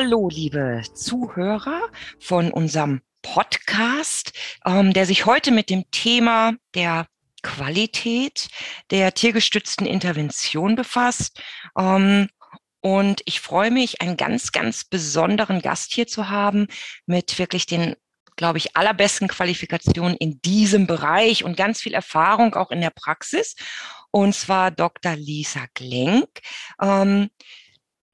Hallo, liebe Zuhörer von unserem Podcast, ähm, der sich heute mit dem Thema der Qualität der tiergestützten Intervention befasst. Ähm, und ich freue mich, einen ganz, ganz besonderen Gast hier zu haben mit wirklich den glaube ich, allerbesten Qualifikationen in diesem Bereich und ganz viel Erfahrung auch in der Praxis. Und zwar Dr. Lisa Glenk. Ähm,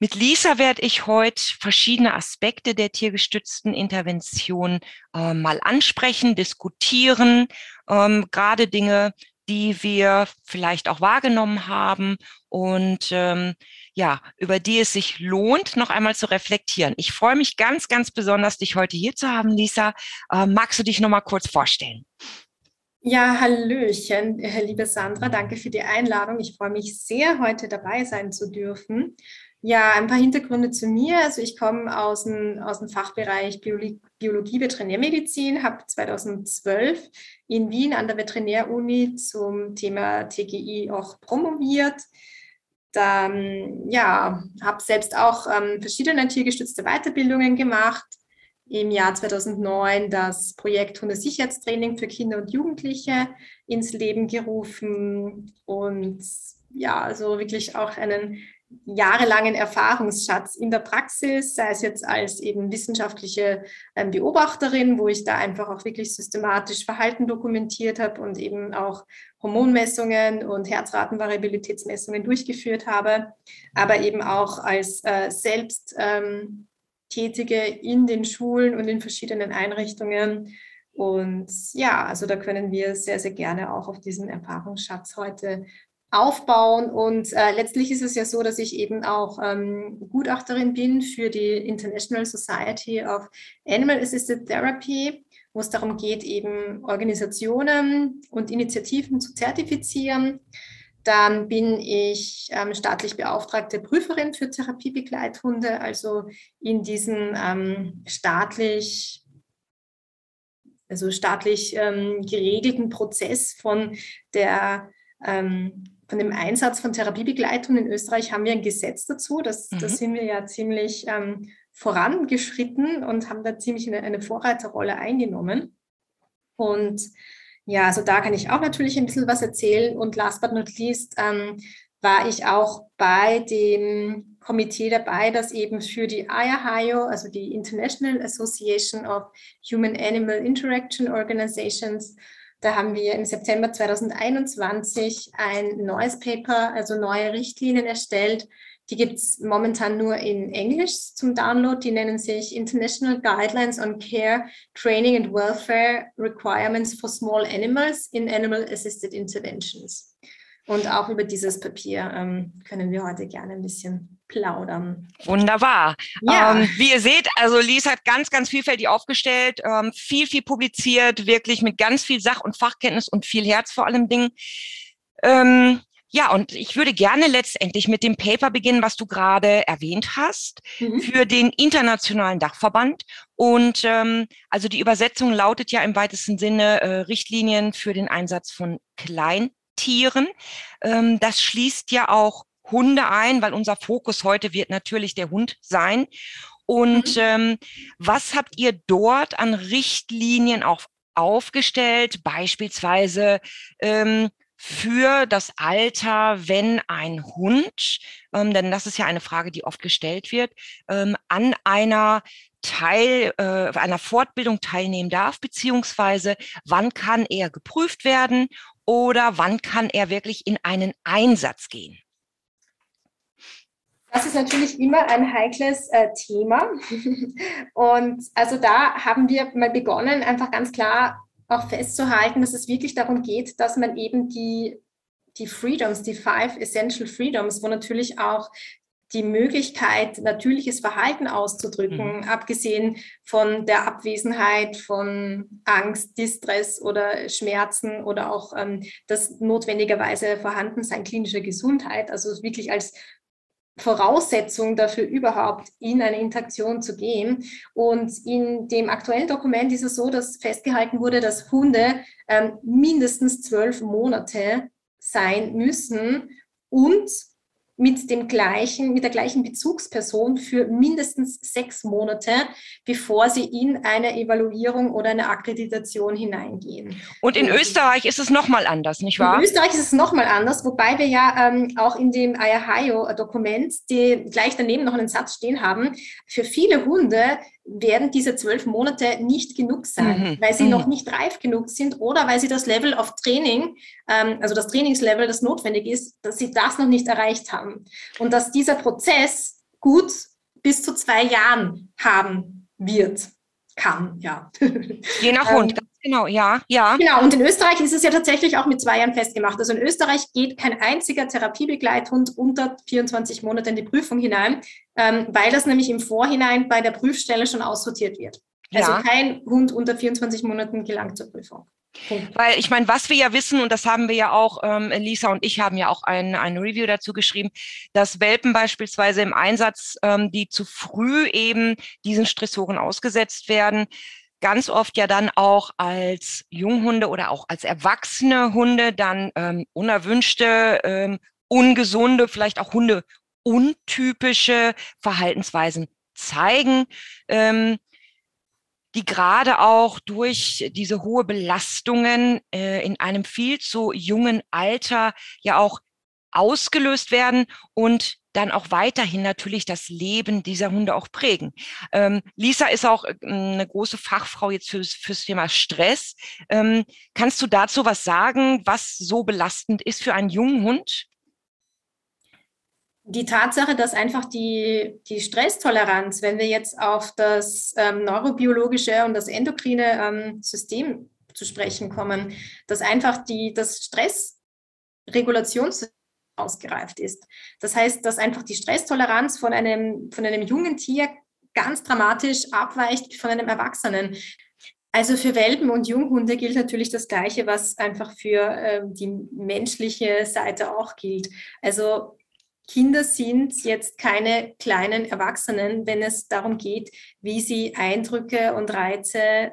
mit Lisa werde ich heute verschiedene Aspekte der tiergestützten Intervention äh, mal ansprechen, diskutieren, ähm, gerade Dinge, die wir vielleicht auch wahrgenommen haben und ähm, ja, über die es sich lohnt, noch einmal zu reflektieren. Ich freue mich ganz, ganz besonders, dich heute hier zu haben, Lisa. Äh, magst du dich noch mal kurz vorstellen? Ja, Hallöchen, liebe Sandra, danke für die Einladung. Ich freue mich sehr, heute dabei sein zu dürfen. Ja, ein paar Hintergründe zu mir. Also ich komme aus dem, aus dem Fachbereich Biologie, Biologie Veterinärmedizin, habe 2012 in Wien an der Veterinäruni zum Thema TGI auch promoviert. Dann, ja, habe selbst auch ähm, verschiedene tiergestützte Weiterbildungen gemacht. Im Jahr 2009 das Projekt Hundesicherheitstraining für Kinder und Jugendliche ins Leben gerufen und ja, also wirklich auch einen jahrelangen Erfahrungsschatz in der Praxis, sei es jetzt als eben wissenschaftliche ähm, Beobachterin, wo ich da einfach auch wirklich systematisch Verhalten dokumentiert habe und eben auch Hormonmessungen und Herzratenvariabilitätsmessungen durchgeführt habe, aber eben auch als äh, selbst ähm, in den Schulen und in verschiedenen Einrichtungen. Und ja, also da können wir sehr, sehr gerne auch auf diesen Erfahrungsschatz heute aufbauen. Und äh, letztlich ist es ja so, dass ich eben auch ähm, Gutachterin bin für die International Society of Animal Assisted Therapy, wo es darum geht, eben Organisationen und Initiativen zu zertifizieren. Dann bin ich ähm, staatlich beauftragte Prüferin für Therapiebegleithunde, also in diesem ähm, staatlich also staatlich ähm, geregelten Prozess von der ähm, von dem Einsatz von Therapiebegleitung in Österreich haben wir ein Gesetz dazu. Das, mhm. Da sind wir ja ziemlich ähm, vorangeschritten und haben da ziemlich eine, eine Vorreiterrolle eingenommen. Und ja, also da kann ich auch natürlich ein bisschen was erzählen. Und last but not least ähm, war ich auch bei dem Komitee dabei, das eben für die IAHIO, also die International Association of Human-Animal Interaction Organizations, da haben wir im September 2021 ein neues Paper, also neue Richtlinien erstellt. Die gibt es momentan nur in Englisch zum Download. Die nennen sich International Guidelines on Care, Training and Welfare Requirements for Small Animals in Animal Assisted Interventions. Und auch über dieses Papier ähm, können wir heute gerne ein bisschen plaudern. Wunderbar. Ja. Ähm, wie ihr seht, also Lies hat ganz, ganz vielfältig aufgestellt, ähm, viel, viel publiziert, wirklich mit ganz viel Sach- und Fachkenntnis und viel Herz vor allem Dingen. Ähm, ja, und ich würde gerne letztendlich mit dem Paper beginnen, was du gerade erwähnt hast, mhm. für den internationalen Dachverband. Und ähm, also die Übersetzung lautet ja im weitesten Sinne äh, Richtlinien für den Einsatz von Kleintieren. Ähm, das schließt ja auch Hunde ein, weil unser Fokus heute wird natürlich der Hund sein. Und mhm. ähm, was habt ihr dort an Richtlinien auch aufgestellt, beispielsweise ähm, für das Alter, wenn ein Hund, ähm, denn das ist ja eine Frage, die oft gestellt wird, ähm, an einer Teil äh, einer Fortbildung teilnehmen darf, beziehungsweise wann kann er geprüft werden oder wann kann er wirklich in einen Einsatz gehen? Das ist natürlich immer ein heikles äh, Thema. Und also da haben wir mal begonnen, einfach ganz klar auch festzuhalten, dass es wirklich darum geht, dass man eben die, die Freedoms, die Five Essential Freedoms, wo natürlich auch die Möglichkeit, natürliches Verhalten auszudrücken, mhm. abgesehen von der Abwesenheit von Angst, Distress oder Schmerzen oder auch ähm, das notwendigerweise Vorhandensein klinischer Gesundheit, also wirklich als Voraussetzung dafür überhaupt in eine Interaktion zu gehen. Und in dem aktuellen Dokument ist es so, dass festgehalten wurde, dass Hunde ähm, mindestens zwölf Monate sein müssen und mit dem gleichen, mit der gleichen Bezugsperson für mindestens sechs Monate, bevor sie in eine Evaluierung oder eine Akkreditation hineingehen. Und in Österreich ist es nochmal anders, nicht wahr? In Österreich ist es nochmal anders, wobei wir ja ähm, auch in dem Ayahayo-Dokument, die gleich daneben noch einen Satz stehen haben, für viele Hunde werden diese zwölf Monate nicht genug sein, mhm. weil sie mhm. noch nicht reif genug sind oder weil sie das Level of Training, ähm, also das Trainingslevel, das notwendig ist, dass sie das noch nicht erreicht haben. Und dass dieser Prozess gut bis zu zwei Jahren haben wird, kann, ja. Je nach Hund, ähm, Genau, ja, ja. Genau, und in Österreich ist es ja tatsächlich auch mit zwei Jahren festgemacht. Also in Österreich geht kein einziger Therapiebegleithund unter 24 Monate in die Prüfung hinein, ähm, weil das nämlich im Vorhinein bei der Prüfstelle schon aussortiert wird. Also ja. kein Hund unter 24 Monaten gelangt zur Prüfung. Punkt. Weil ich meine, was wir ja wissen, und das haben wir ja auch, ähm, Lisa und ich haben ja auch ein, ein Review dazu geschrieben, dass Welpen beispielsweise im Einsatz, ähm, die zu früh eben diesen Stressoren ausgesetzt werden, ganz oft ja dann auch als Junghunde oder auch als erwachsene Hunde dann ähm, unerwünschte, ähm, ungesunde, vielleicht auch Hunde untypische Verhaltensweisen zeigen, ähm, die gerade auch durch diese hohe Belastungen äh, in einem viel zu jungen Alter ja auch ausgelöst werden und dann auch weiterhin natürlich das Leben dieser Hunde auch prägen. Ähm, Lisa ist auch äh, eine große Fachfrau jetzt fürs, fürs Thema Stress. Ähm, kannst du dazu was sagen, was so belastend ist für einen jungen Hund? Die Tatsache, dass einfach die, die Stresstoleranz, wenn wir jetzt auf das ähm, neurobiologische und das endokrine ähm, System zu sprechen kommen, dass einfach die, das Stressregulationssystem ausgereift ist. Das heißt, dass einfach die Stresstoleranz von einem, von einem jungen Tier ganz dramatisch abweicht von einem Erwachsenen. Also für Welpen und Junghunde gilt natürlich das Gleiche, was einfach für äh, die menschliche Seite auch gilt. Also Kinder sind jetzt keine kleinen Erwachsenen, wenn es darum geht, wie sie Eindrücke und Reize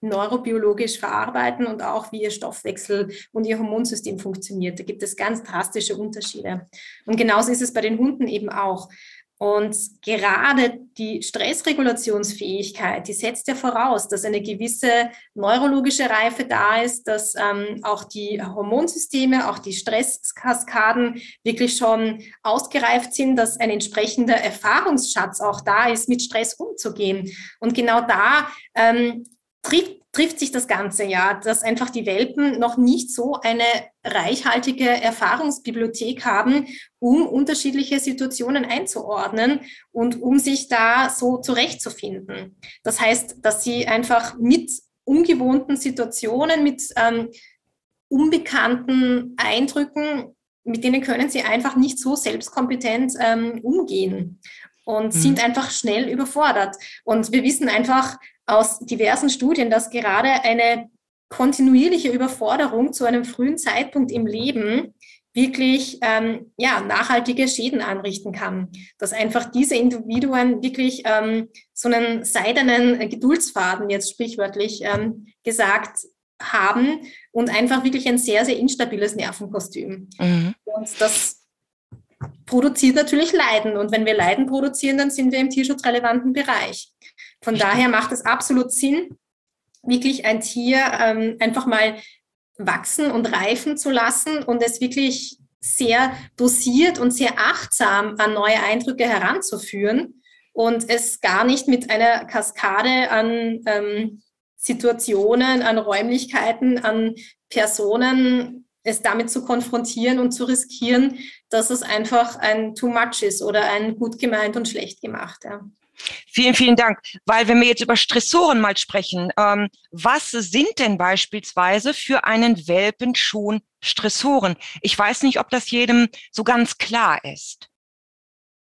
neurobiologisch verarbeiten und auch wie ihr Stoffwechsel und ihr Hormonsystem funktioniert. Da gibt es ganz drastische Unterschiede. Und genauso ist es bei den Hunden eben auch. Und gerade die Stressregulationsfähigkeit, die setzt ja voraus, dass eine gewisse neurologische Reife da ist, dass ähm, auch die Hormonsysteme, auch die Stresskaskaden wirklich schon ausgereift sind, dass ein entsprechender Erfahrungsschatz auch da ist, mit Stress umzugehen. Und genau da ähm, trifft, trifft sich das Ganze ja, dass einfach die Welpen noch nicht so eine reichhaltige Erfahrungsbibliothek haben, um unterschiedliche Situationen einzuordnen und um sich da so zurechtzufinden. Das heißt, dass sie einfach mit ungewohnten Situationen, mit ähm, unbekannten Eindrücken, mit denen können sie einfach nicht so selbstkompetent ähm, umgehen und mhm. sind einfach schnell überfordert. Und wir wissen einfach, aus diversen Studien, dass gerade eine kontinuierliche Überforderung zu einem frühen Zeitpunkt im Leben wirklich ähm, ja, nachhaltige Schäden anrichten kann. Dass einfach diese Individuen wirklich ähm, so einen seidenen Geduldsfaden, jetzt sprichwörtlich ähm, gesagt, haben und einfach wirklich ein sehr, sehr instabiles Nervenkostüm. Mhm. Und das produziert natürlich Leiden. Und wenn wir Leiden produzieren, dann sind wir im tierschutzrelevanten Bereich. Von daher macht es absolut Sinn, wirklich ein Tier ähm, einfach mal wachsen und reifen zu lassen und es wirklich sehr dosiert und sehr achtsam an neue Eindrücke heranzuführen und es gar nicht mit einer Kaskade an ähm, Situationen, an Räumlichkeiten, an Personen, es damit zu konfrontieren und zu riskieren, dass es einfach ein Too Much ist oder ein gut gemeint und schlecht gemacht. Ja. Vielen, vielen Dank. Weil wenn wir jetzt über Stressoren mal sprechen, ähm, was sind denn beispielsweise für einen Welpen schon Stressoren? Ich weiß nicht, ob das jedem so ganz klar ist.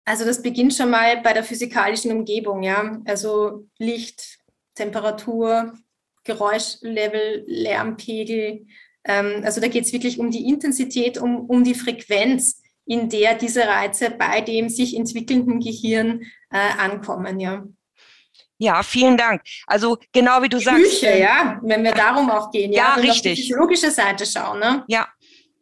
Also das beginnt schon mal bei der physikalischen Umgebung, ja. Also Licht, Temperatur, Geräuschlevel, Lärmpegel. Ähm, also da geht es wirklich um die Intensität, um, um die Frequenz, in der diese Reize bei dem sich entwickelnden Gehirn äh, ankommen, ja. Ja, vielen Dank. Also genau wie du die sagst. Küche, ja, wenn wir darum auch gehen, ja, ja, wenn richtig. auf die physiologische Seite schauen, ne? Ja.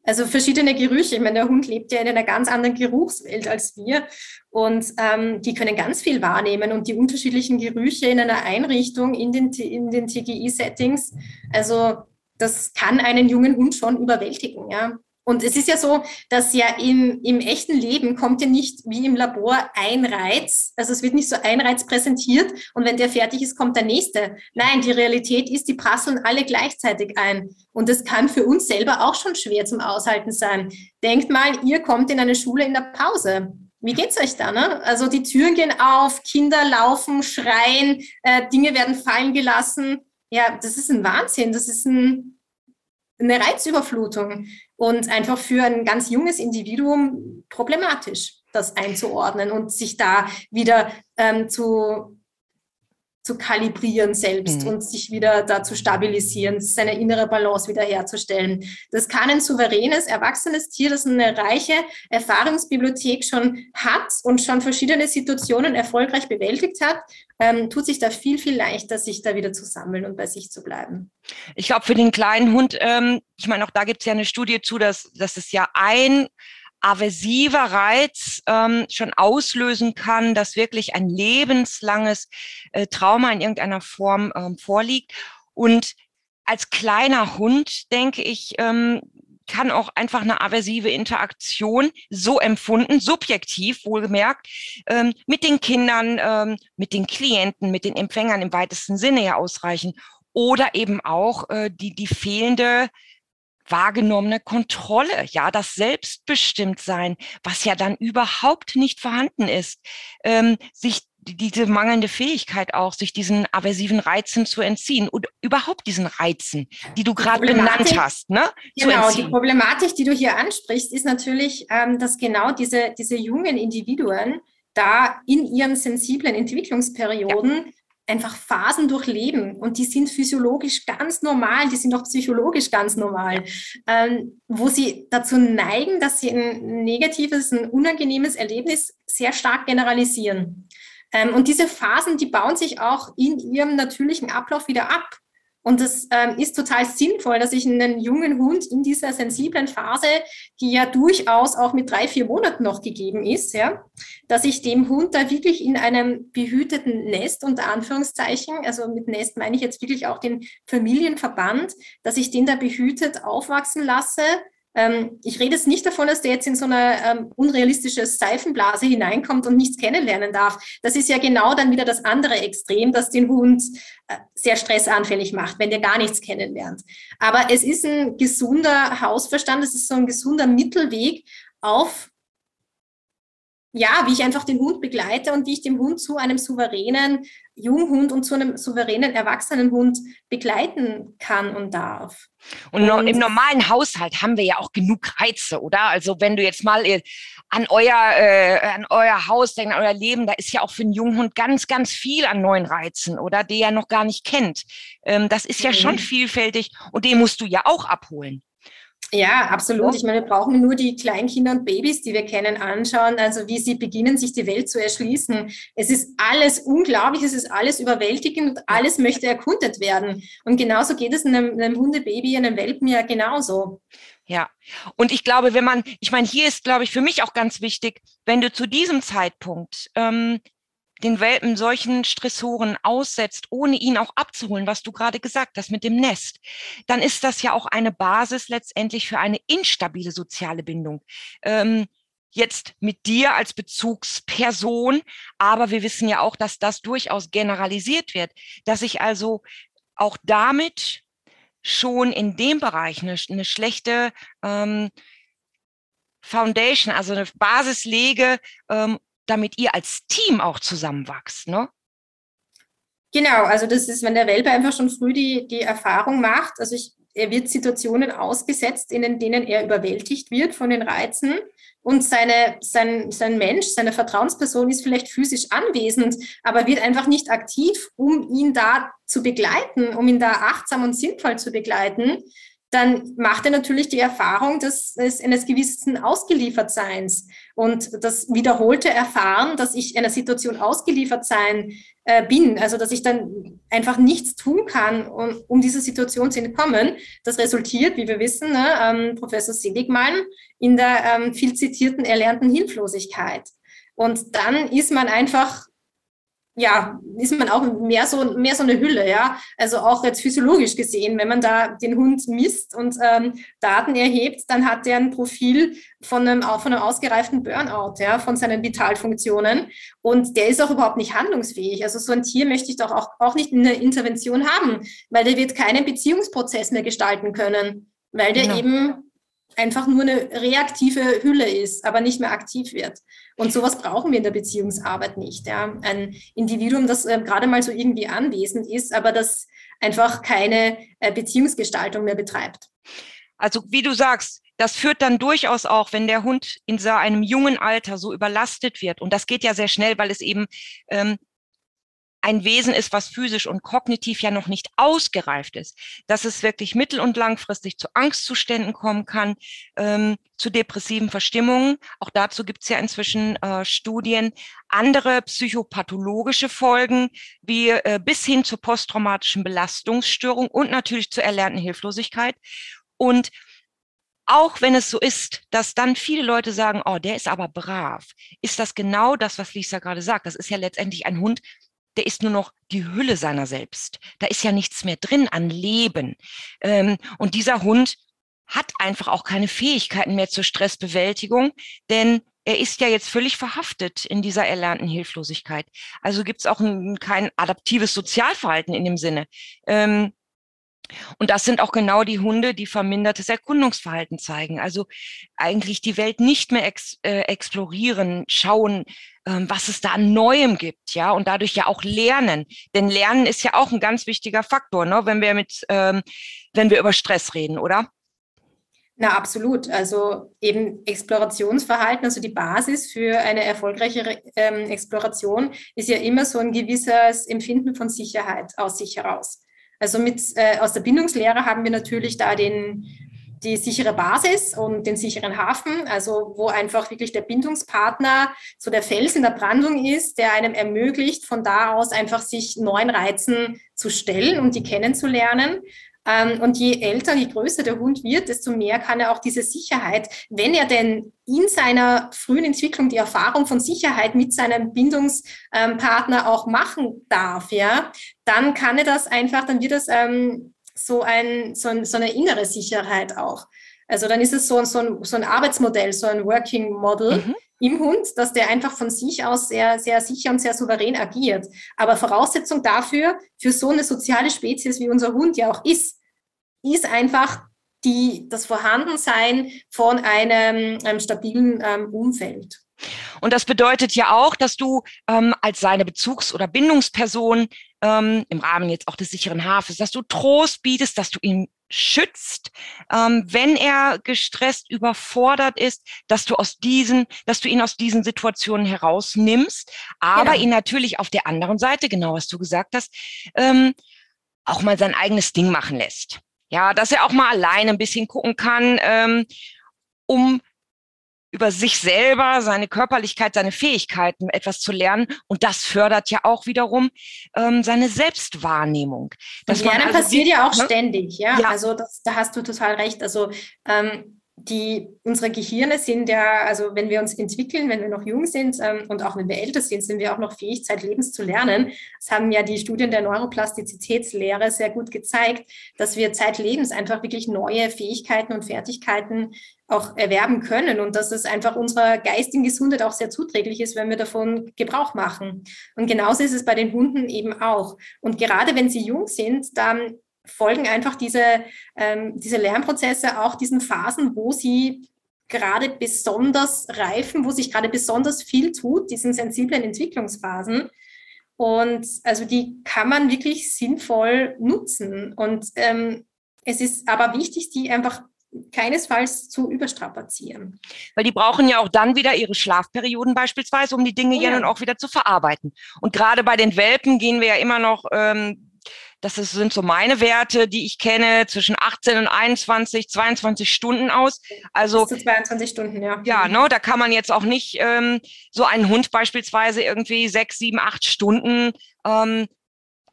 Also verschiedene Gerüche. Ich meine, der Hund lebt ja in einer ganz anderen Geruchswelt als wir und ähm, die können ganz viel wahrnehmen und die unterschiedlichen Gerüche in einer Einrichtung in den, in den TGI-Settings. Also das kann einen jungen Hund schon überwältigen, ja. Und es ist ja so, dass ja im, im echten Leben kommt ja nicht wie im Labor ein Reiz. Also es wird nicht so ein Reiz präsentiert und wenn der fertig ist, kommt der nächste. Nein, die Realität ist, die prasseln alle gleichzeitig ein. Und das kann für uns selber auch schon schwer zum Aushalten sein. Denkt mal, ihr kommt in eine Schule in der Pause. Wie geht's euch da? Ne? Also die Türen gehen auf, Kinder laufen, schreien, äh, Dinge werden fallen gelassen. Ja, das ist ein Wahnsinn. Das ist ein, eine Reizüberflutung und einfach für ein ganz junges Individuum problematisch, das einzuordnen und sich da wieder ähm, zu, zu kalibrieren selbst mhm. und sich wieder da zu stabilisieren, seine innere Balance wiederherzustellen. Das kann ein souveränes, erwachsenes Tier, das eine reiche Erfahrungsbibliothek schon hat und schon verschiedene Situationen erfolgreich bewältigt hat, ähm, tut sich da viel, viel leichter, sich da wieder zu sammeln und bei sich zu bleiben. Ich glaube, für den kleinen Hund, ähm, ich meine, auch da gibt es ja eine Studie zu, dass, dass es ja ein aversiver Reiz ähm, schon auslösen kann, dass wirklich ein lebenslanges äh, Trauma in irgendeiner Form ähm, vorliegt. Und als kleiner Hund, denke ich, ähm, kann auch einfach eine aversive Interaktion so empfunden, subjektiv wohlgemerkt, ähm, mit den Kindern, ähm, mit den Klienten, mit den Empfängern im weitesten Sinne ja ausreichen. Oder eben auch äh, die, die fehlende wahrgenommene Kontrolle, ja, das Selbstbestimmtsein, was ja dann überhaupt nicht vorhanden ist, ähm, sich diese mangelnde Fähigkeit auch, sich diesen aversiven Reizen zu entziehen und überhaupt diesen Reizen, die du gerade benannt hast, ne? Genau, die Problematik, die du hier ansprichst, ist natürlich, ähm, dass genau diese, diese jungen Individuen da in ihren sensiblen Entwicklungsperioden ja einfach Phasen durchleben und die sind physiologisch ganz normal, die sind auch psychologisch ganz normal, ähm, wo sie dazu neigen, dass sie ein negatives, ein unangenehmes Erlebnis sehr stark generalisieren. Ähm, und diese Phasen, die bauen sich auch in ihrem natürlichen Ablauf wieder ab. Und es ähm, ist total sinnvoll, dass ich einen jungen Hund in dieser sensiblen Phase, die ja durchaus auch mit drei, vier Monaten noch gegeben ist, ja, dass ich dem Hund da wirklich in einem behüteten Nest, unter Anführungszeichen, also mit Nest meine ich jetzt wirklich auch den Familienverband, dass ich den da behütet aufwachsen lasse, ich rede jetzt nicht davon, dass der jetzt in so eine ähm, unrealistische Seifenblase hineinkommt und nichts kennenlernen darf. Das ist ja genau dann wieder das andere Extrem, das den Hund äh, sehr stressanfällig macht, wenn der gar nichts kennenlernt. Aber es ist ein gesunder Hausverstand, es ist so ein gesunder Mittelweg auf ja, wie ich einfach den Hund begleite und wie ich den Hund zu einem souveränen Junghund und zu einem souveränen erwachsenen Hund begleiten kann und darf. Und, und im normalen Haushalt haben wir ja auch genug Reize, oder? Also wenn du jetzt mal äh, an euer, äh, an euer Haus denkst, an euer Leben, da ist ja auch für einen Junghund ganz, ganz viel an neuen Reizen, oder? Der er noch gar nicht kennt. Ähm, das ist ja mhm. schon vielfältig und den musst du ja auch abholen. Ja, absolut. Ich meine, wir brauchen nur die Kleinkinder und Babys, die wir kennen, anschauen, also wie sie beginnen, sich die Welt zu erschließen. Es ist alles unglaublich, es ist alles überwältigend und alles möchte erkundet werden. Und genauso geht es einem, einem Hundebaby, einem Welpen ja genauso. Ja, und ich glaube, wenn man, ich meine, hier ist, glaube ich, für mich auch ganz wichtig, wenn du zu diesem Zeitpunkt ähm, den Welpen solchen Stressoren aussetzt, ohne ihn auch abzuholen, was du gerade gesagt hast mit dem Nest, dann ist das ja auch eine Basis letztendlich für eine instabile soziale Bindung. Ähm, jetzt mit dir als Bezugsperson, aber wir wissen ja auch, dass das durchaus generalisiert wird, dass ich also auch damit schon in dem Bereich eine, eine schlechte ähm, Foundation, also eine Basis lege, ähm, damit ihr als Team auch zusammenwachst, ne? Genau, also das ist, wenn der Welpe einfach schon früh die, die Erfahrung macht. Also ich er wird Situationen ausgesetzt, in denen er überwältigt wird von den Reizen und seine, sein, sein Mensch, seine Vertrauensperson ist vielleicht physisch anwesend, aber wird einfach nicht aktiv, um ihn da zu begleiten, um ihn da achtsam und sinnvoll zu begleiten, dann macht er natürlich die Erfahrung des, des eines gewissen Ausgeliefertseins und das wiederholte Erfahren, dass ich einer Situation ausgeliefert sein äh, bin, also dass ich dann einfach nichts tun kann, um, um dieser Situation zu entkommen. Das resultiert, wie wir wissen, ne, ähm, Professor Seligmann in der ähm, viel zitierten erlernten Hilflosigkeit. Und dann ist man einfach ja, ist man auch mehr so, mehr so eine Hülle, ja. Also auch jetzt physiologisch gesehen, wenn man da den Hund misst und ähm, Daten erhebt, dann hat der ein Profil von einem, von einem ausgereiften Burnout, ja, von seinen Vitalfunktionen. Und der ist auch überhaupt nicht handlungsfähig. Also so ein Tier möchte ich doch auch, auch nicht in der Intervention haben, weil der wird keinen Beziehungsprozess mehr gestalten können, weil der genau. eben einfach nur eine reaktive Hülle ist, aber nicht mehr aktiv wird. Und sowas brauchen wir in der Beziehungsarbeit nicht. Ja. Ein Individuum, das äh, gerade mal so irgendwie anwesend ist, aber das einfach keine äh, Beziehungsgestaltung mehr betreibt. Also wie du sagst, das führt dann durchaus auch, wenn der Hund in so einem jungen Alter so überlastet wird, und das geht ja sehr schnell, weil es eben ähm, ein Wesen ist, was physisch und kognitiv ja noch nicht ausgereift ist, dass es wirklich mittel- und langfristig zu Angstzuständen kommen kann, ähm, zu depressiven Verstimmungen. Auch dazu gibt es ja inzwischen äh, Studien. Andere psychopathologische Folgen, wie äh, bis hin zur posttraumatischen Belastungsstörung und natürlich zur erlernten Hilflosigkeit. Und auch wenn es so ist, dass dann viele Leute sagen, oh, der ist aber brav, ist das genau das, was Lisa gerade sagt. Das ist ja letztendlich ein Hund, der ist nur noch die Hülle seiner selbst. Da ist ja nichts mehr drin an Leben. Ähm, und dieser Hund hat einfach auch keine Fähigkeiten mehr zur Stressbewältigung, denn er ist ja jetzt völlig verhaftet in dieser erlernten Hilflosigkeit. Also gibt es auch ein, kein adaptives Sozialverhalten in dem Sinne. Ähm, und das sind auch genau die Hunde, die vermindertes Erkundungsverhalten zeigen. Also eigentlich die Welt nicht mehr ex, äh, explorieren, schauen, was es da an Neuem gibt, ja, und dadurch ja auch lernen. Denn Lernen ist ja auch ein ganz wichtiger Faktor, ne, wenn wir mit, ähm, wenn wir über Stress reden, oder? Na, absolut. Also eben Explorationsverhalten, also die Basis für eine erfolgreiche ähm, Exploration ist ja immer so ein gewisses Empfinden von Sicherheit aus sich heraus. Also mit, äh, aus der Bindungslehre haben wir natürlich da den, die sichere Basis und den sicheren Hafen, also wo einfach wirklich der Bindungspartner so der Fels in der Brandung ist, der einem ermöglicht, von da aus einfach sich neuen Reizen zu stellen und die kennenzulernen. Ähm, und je älter, je größer der Hund wird, desto mehr kann er auch diese Sicherheit, wenn er denn in seiner frühen Entwicklung die Erfahrung von Sicherheit mit seinem Bindungspartner auch machen darf, ja, dann kann er das einfach, dann wird das ähm, so, ein, so, ein, so eine innere Sicherheit auch. Also dann ist es so, so, ein, so ein Arbeitsmodell, so ein Working Model mhm. im Hund, dass der einfach von sich aus sehr, sehr sicher und sehr souverän agiert. Aber Voraussetzung dafür, für so eine soziale Spezies wie unser Hund ja auch ist, ist einfach die, das Vorhandensein von einem, einem stabilen ähm, Umfeld. Und das bedeutet ja auch, dass du ähm, als seine Bezugs- oder Bindungsperson ähm, im Rahmen jetzt auch des sicheren Hafens, dass du Trost bietest, dass du ihn schützt, ähm, wenn er gestresst, überfordert ist, dass du aus diesen, dass du ihn aus diesen Situationen herausnimmst, aber genau. ihn natürlich auf der anderen Seite, genau was du gesagt hast, ähm, auch mal sein eigenes Ding machen lässt. Ja, dass er auch mal alleine ein bisschen gucken kann, ähm, um über sich selber, seine Körperlichkeit, seine Fähigkeiten etwas zu lernen. Und das fördert ja auch wiederum ähm, seine Selbstwahrnehmung. Das Lernen also passiert ja auch ne? ständig, ja. ja. Also das, da hast du total recht. Also ähm, die, unsere Gehirne sind ja, also wenn wir uns entwickeln, wenn wir noch jung sind ähm, und auch wenn wir älter sind, sind wir auch noch fähig, zeitlebens zu lernen. Das haben ja die Studien der Neuroplastizitätslehre sehr gut gezeigt, dass wir zeitlebens einfach wirklich neue Fähigkeiten und Fertigkeiten auch erwerben können und dass es einfach unserer geistigen Gesundheit auch sehr zuträglich ist, wenn wir davon Gebrauch machen. Und genauso ist es bei den Hunden eben auch. Und gerade wenn sie jung sind, dann folgen einfach diese, ähm, diese Lernprozesse auch diesen Phasen, wo sie gerade besonders reifen, wo sich gerade besonders viel tut, diesen sensiblen Entwicklungsphasen. Und also die kann man wirklich sinnvoll nutzen. Und ähm, es ist aber wichtig, die einfach keinesfalls zu überstrapazieren. Weil die brauchen ja auch dann wieder ihre Schlafperioden beispielsweise, um die Dinge oh ja nun auch wieder zu verarbeiten. Und gerade bei den Welpen gehen wir ja immer noch, ähm, das ist, sind so meine Werte, die ich kenne, zwischen 18 und 21, 22 Stunden aus. Also Bis zu 22 Stunden, ja. Ja, ne, da kann man jetzt auch nicht ähm, so einen Hund beispielsweise irgendwie sechs, sieben, acht Stunden ähm,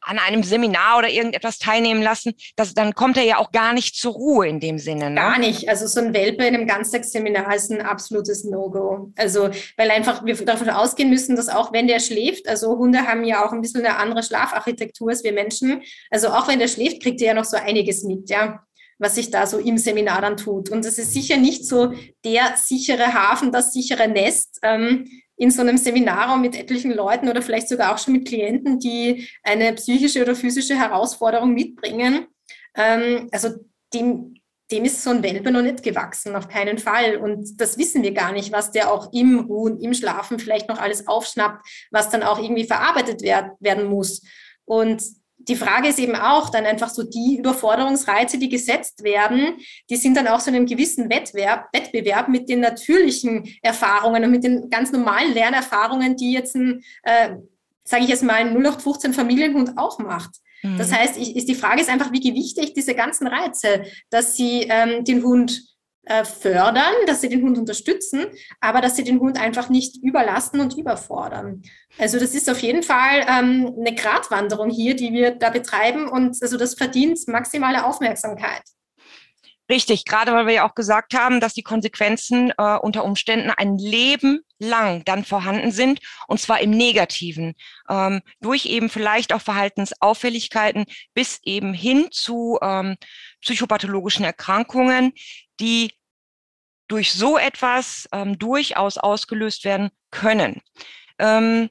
an einem Seminar oder irgendetwas teilnehmen lassen, das, dann kommt er ja auch gar nicht zur Ruhe in dem Sinne. Ne? Gar nicht. Also so ein Welpe in einem Ganztagsseminar ist ein absolutes No-Go. Also weil einfach wir davon ausgehen müssen, dass auch wenn der schläft, also Hunde haben ja auch ein bisschen eine andere Schlafarchitektur als wir Menschen. Also auch wenn der schläft, kriegt er ja noch so einiges mit, ja was sich da so im Seminar dann tut. Und das ist sicher nicht so der sichere Hafen, das sichere Nest, ähm, in so einem Seminarraum mit etlichen Leuten oder vielleicht sogar auch schon mit Klienten, die eine psychische oder physische Herausforderung mitbringen. Ähm, also dem, dem ist so ein Welpe noch nicht gewachsen, auf keinen Fall. Und das wissen wir gar nicht, was der auch im Ruhen, im Schlafen vielleicht noch alles aufschnappt, was dann auch irgendwie verarbeitet werd, werden muss. Und die Frage ist eben auch dann einfach so die Überforderungsreize, die gesetzt werden, die sind dann auch so in einem gewissen Wettbewerb, Wettbewerb mit den natürlichen Erfahrungen und mit den ganz normalen Lernerfahrungen, die jetzt ein, äh, sage ich jetzt mal, ein 0815 Familienhund auch macht. Mhm. Das heißt, ich, ist die Frage ist einfach, wie gewichte ich diese ganzen Reize, dass sie ähm, den Hund äh, fördern, dass sie den Hund unterstützen, aber dass sie den Hund einfach nicht überlasten und überfordern. Also das ist auf jeden Fall ähm, eine Gratwanderung hier, die wir da betreiben und also das verdient maximale Aufmerksamkeit. Richtig, gerade weil wir ja auch gesagt haben, dass die Konsequenzen äh, unter Umständen ein Leben lang dann vorhanden sind, und zwar im Negativen, ähm, durch eben vielleicht auch Verhaltensauffälligkeiten bis eben hin zu ähm, psychopathologischen Erkrankungen, die durch so etwas ähm, durchaus ausgelöst werden können. Ähm,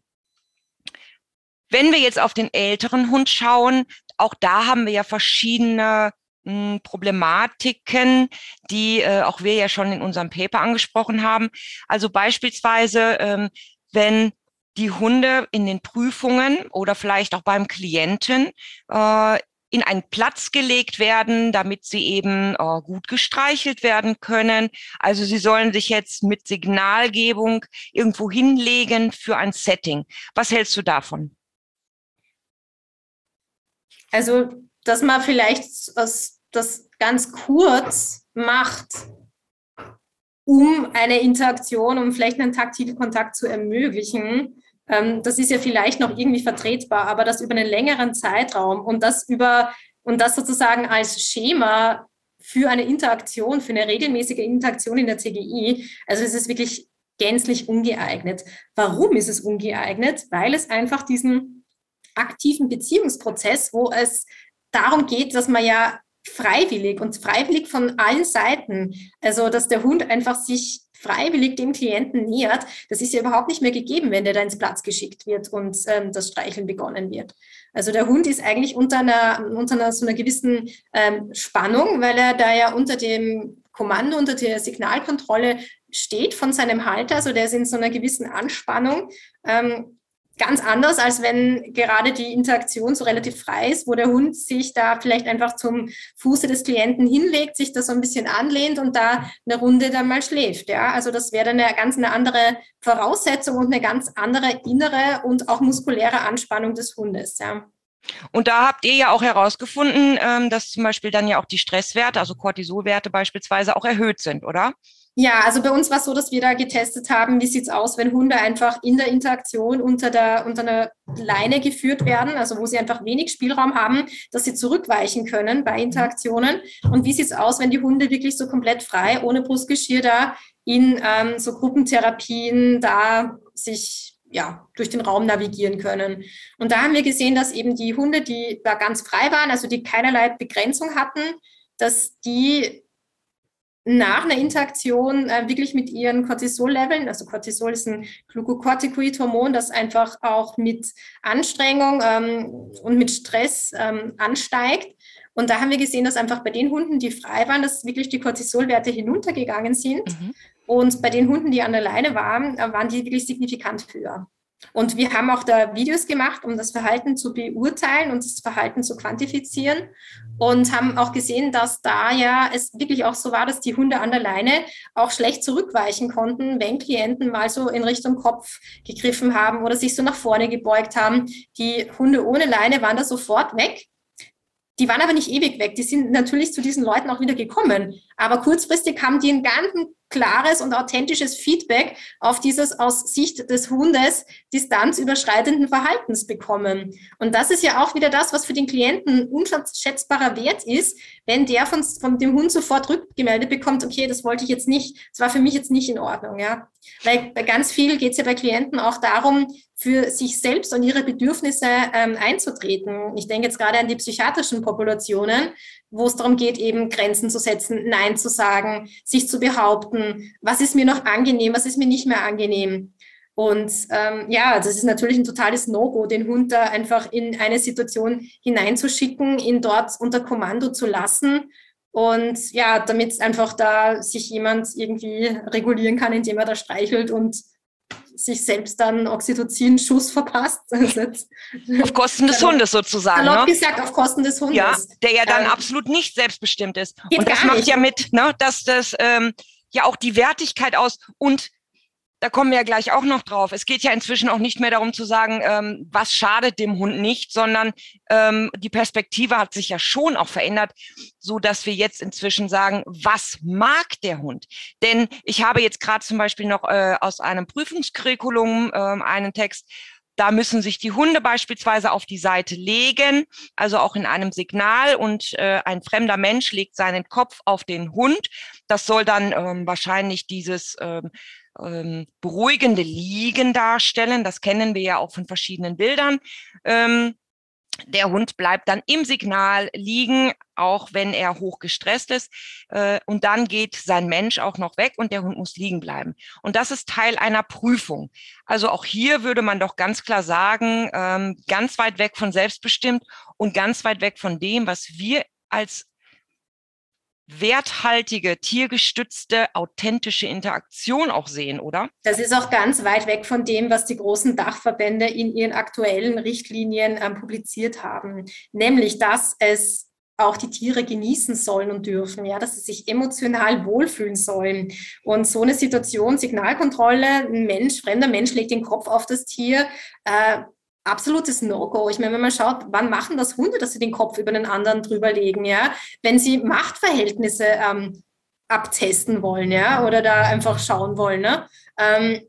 wenn wir jetzt auf den älteren Hund schauen, auch da haben wir ja verschiedene hm, Problematiken, die äh, auch wir ja schon in unserem Paper angesprochen haben. Also beispielsweise, ähm, wenn die Hunde in den Prüfungen oder vielleicht auch beim Klienten äh, in einen Platz gelegt werden, damit sie eben äh, gut gestreichelt werden können. Also sie sollen sich jetzt mit Signalgebung irgendwo hinlegen für ein Setting. Was hältst du davon? Also, dass man vielleicht das ganz kurz macht, um eine Interaktion, um vielleicht einen taktilen Kontakt zu ermöglichen, das ist ja vielleicht noch irgendwie vertretbar, aber das über einen längeren Zeitraum und das über und das sozusagen als Schema für eine Interaktion, für eine regelmäßige Interaktion in der CGI, also es ist wirklich gänzlich ungeeignet. Warum ist es ungeeignet? Weil es einfach diesen aktiven Beziehungsprozess, wo es darum geht, dass man ja freiwillig und freiwillig von allen Seiten, also dass der Hund einfach sich freiwillig dem Klienten nähert, das ist ja überhaupt nicht mehr gegeben, wenn der da ins Platz geschickt wird und ähm, das Streicheln begonnen wird. Also der Hund ist eigentlich unter einer, unter einer so einer gewissen ähm, Spannung, weil er da ja unter dem Kommando, unter der Signalkontrolle steht von seinem Halter. Also der ist in so einer gewissen Anspannung. Ähm, ganz anders, als wenn gerade die Interaktion so relativ frei ist, wo der Hund sich da vielleicht einfach zum Fuße des Klienten hinlegt, sich da so ein bisschen anlehnt und da eine Runde dann mal schläft. Ja, also das wäre dann eine ganz eine andere Voraussetzung und eine ganz andere innere und auch muskuläre Anspannung des Hundes. Ja. Und da habt ihr ja auch herausgefunden, ähm, dass zum Beispiel dann ja auch die Stresswerte, also Cortisolwerte beispielsweise, auch erhöht sind, oder? Ja, also bei uns war es so, dass wir da getestet haben, wie sieht's aus, wenn Hunde einfach in der Interaktion unter, der, unter einer Leine geführt werden, also wo sie einfach wenig Spielraum haben, dass sie zurückweichen können bei Interaktionen. Und wie sieht's aus, wenn die Hunde wirklich so komplett frei, ohne Brustgeschirr da in ähm, so Gruppentherapien da sich ja, durch den Raum navigieren können. Und da haben wir gesehen, dass eben die Hunde, die da ganz frei waren, also die keinerlei Begrenzung hatten, dass die nach einer Interaktion äh, wirklich mit ihren Cortisol-Leveln, also Cortisol ist ein Glucocorticoid-Hormon, das einfach auch mit Anstrengung ähm, und mit Stress ähm, ansteigt. Und da haben wir gesehen, dass einfach bei den Hunden, die frei waren, dass wirklich die Cortisolwerte hinuntergegangen sind. Mhm. Und bei den Hunden, die an der Leine waren, äh, waren die wirklich signifikant höher. Und wir haben auch da Videos gemacht, um das Verhalten zu beurteilen und das Verhalten zu quantifizieren und haben auch gesehen, dass da ja es wirklich auch so war, dass die Hunde an der Leine auch schlecht zurückweichen konnten, wenn Klienten mal so in Richtung Kopf gegriffen haben oder sich so nach vorne gebeugt haben. Die Hunde ohne Leine waren da sofort weg. Die waren aber nicht ewig weg. Die sind natürlich zu diesen Leuten auch wieder gekommen. Aber kurzfristig haben die einen ganzen klares und authentisches Feedback auf dieses aus Sicht des Hundes distanzüberschreitenden Verhaltens bekommen. Und das ist ja auch wieder das, was für den Klienten unschätzbarer Wert ist, wenn der von, von dem Hund sofort rückgemeldet bekommt, okay, das wollte ich jetzt nicht, das war für mich jetzt nicht in Ordnung, ja. Weil bei ganz viel geht es ja bei Klienten auch darum, für sich selbst und ihre Bedürfnisse ähm, einzutreten. Ich denke jetzt gerade an die psychiatrischen Populationen, wo es darum geht, eben Grenzen zu setzen, Nein zu sagen, sich zu behaupten, was ist mir noch angenehm, was ist mir nicht mehr angenehm. Und ähm, ja, das ist natürlich ein totales No-Go, den Hund da einfach in eine Situation hineinzuschicken, ihn dort unter Kommando zu lassen. Und ja, damit einfach da sich jemand irgendwie regulieren kann, indem er da streichelt und sich selbst dann Oxytocin-Schuss verpasst. auf Kosten des Hundes sozusagen. Salopp ne? gesagt, auf Kosten des Hundes. Ja, der ja dann ähm, absolut nicht selbstbestimmt ist. Und das macht nicht. ja mit, ne, dass das ähm, ja auch die Wertigkeit aus und da kommen wir ja gleich auch noch drauf. Es geht ja inzwischen auch nicht mehr darum zu sagen, ähm, was schadet dem Hund nicht, sondern ähm, die Perspektive hat sich ja schon auch verändert, so dass wir jetzt inzwischen sagen, was mag der Hund? Denn ich habe jetzt gerade zum Beispiel noch äh, aus einem Prüfungskurriculum äh, einen Text, da müssen sich die Hunde beispielsweise auf die Seite legen, also auch in einem Signal und äh, ein fremder Mensch legt seinen Kopf auf den Hund. Das soll dann ähm, wahrscheinlich dieses ähm, ähm, beruhigende Liegen darstellen. Das kennen wir ja auch von verschiedenen Bildern. Ähm, der Hund bleibt dann im Signal liegen, auch wenn er hoch gestresst ist. Äh, und dann geht sein Mensch auch noch weg und der Hund muss liegen bleiben. Und das ist Teil einer Prüfung. Also auch hier würde man doch ganz klar sagen, ähm, ganz weit weg von selbstbestimmt und ganz weit weg von dem, was wir als werthaltige, tiergestützte, authentische Interaktion auch sehen, oder? Das ist auch ganz weit weg von dem, was die großen Dachverbände in ihren aktuellen Richtlinien ähm, publiziert haben. Nämlich, dass es auch die Tiere genießen sollen und dürfen, ja, dass sie sich emotional wohlfühlen sollen. Und so eine Situation, Signalkontrolle, ein Mensch, fremder Mensch legt den Kopf auf das Tier, äh, absolutes No-Go. Ich meine, wenn man schaut, wann machen das Hunde, dass sie den Kopf über den anderen drüber legen, ja? Wenn sie Machtverhältnisse ähm, abtesten wollen, ja, oder da einfach schauen wollen, ne? Ähm,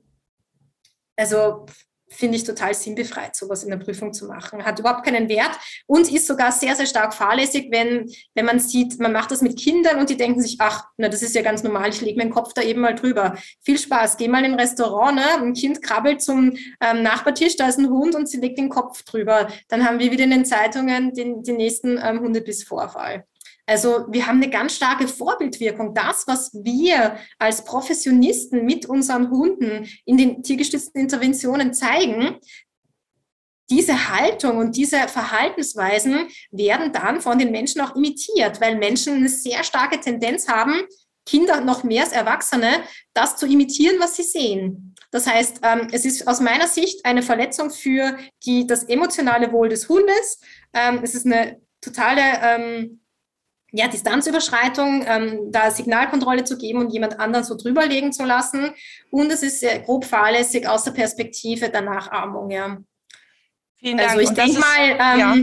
also finde ich total sinnbefreit, sowas in der Prüfung zu machen. Hat überhaupt keinen Wert und ist sogar sehr, sehr stark fahrlässig, wenn, wenn man sieht, man macht das mit Kindern und die denken sich, ach, na, das ist ja ganz normal, ich lege meinen Kopf da eben mal drüber. Viel Spaß, geh mal in ein Restaurant, ne? ein Kind krabbelt zum ähm, Nachbartisch, da ist ein Hund und sie legt den Kopf drüber. Dann haben wir wieder in den Zeitungen den, den nächsten ähm, Hundebissvorfall. Also wir haben eine ganz starke Vorbildwirkung. Das, was wir als Professionisten mit unseren Hunden in den tiergestützten Interventionen zeigen, diese Haltung und diese Verhaltensweisen werden dann von den Menschen auch imitiert, weil Menschen eine sehr starke Tendenz haben, Kinder noch mehr als Erwachsene, das zu imitieren, was sie sehen. Das heißt, ähm, es ist aus meiner Sicht eine Verletzung für die, das emotionale Wohl des Hundes. Ähm, es ist eine totale ähm, ja, Distanzüberschreitung, ähm, da Signalkontrolle zu geben und jemand anderen so drüberlegen zu lassen. Und es ist sehr grob fahrlässig aus der Perspektive der Nachahmung. Ja. Vielen Dank. Also ich denke mal, ähm, ja.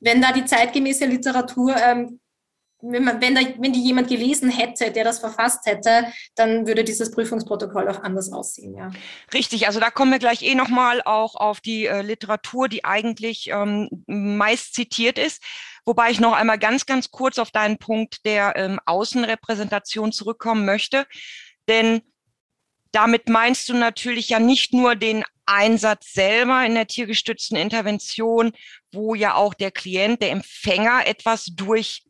wenn da die zeitgemäße Literatur, ähm, wenn, man, wenn, da, wenn die jemand gelesen hätte, der das verfasst hätte, dann würde dieses Prüfungsprotokoll auch anders aussehen. Ja. Richtig, also da kommen wir gleich eh nochmal auch auf die äh, Literatur, die eigentlich ähm, meist zitiert ist. Wobei ich noch einmal ganz, ganz kurz auf deinen Punkt der ähm, Außenrepräsentation zurückkommen möchte. Denn damit meinst du natürlich ja nicht nur den Einsatz selber in der tiergestützten Intervention, wo ja auch der Klient, der Empfänger etwas durch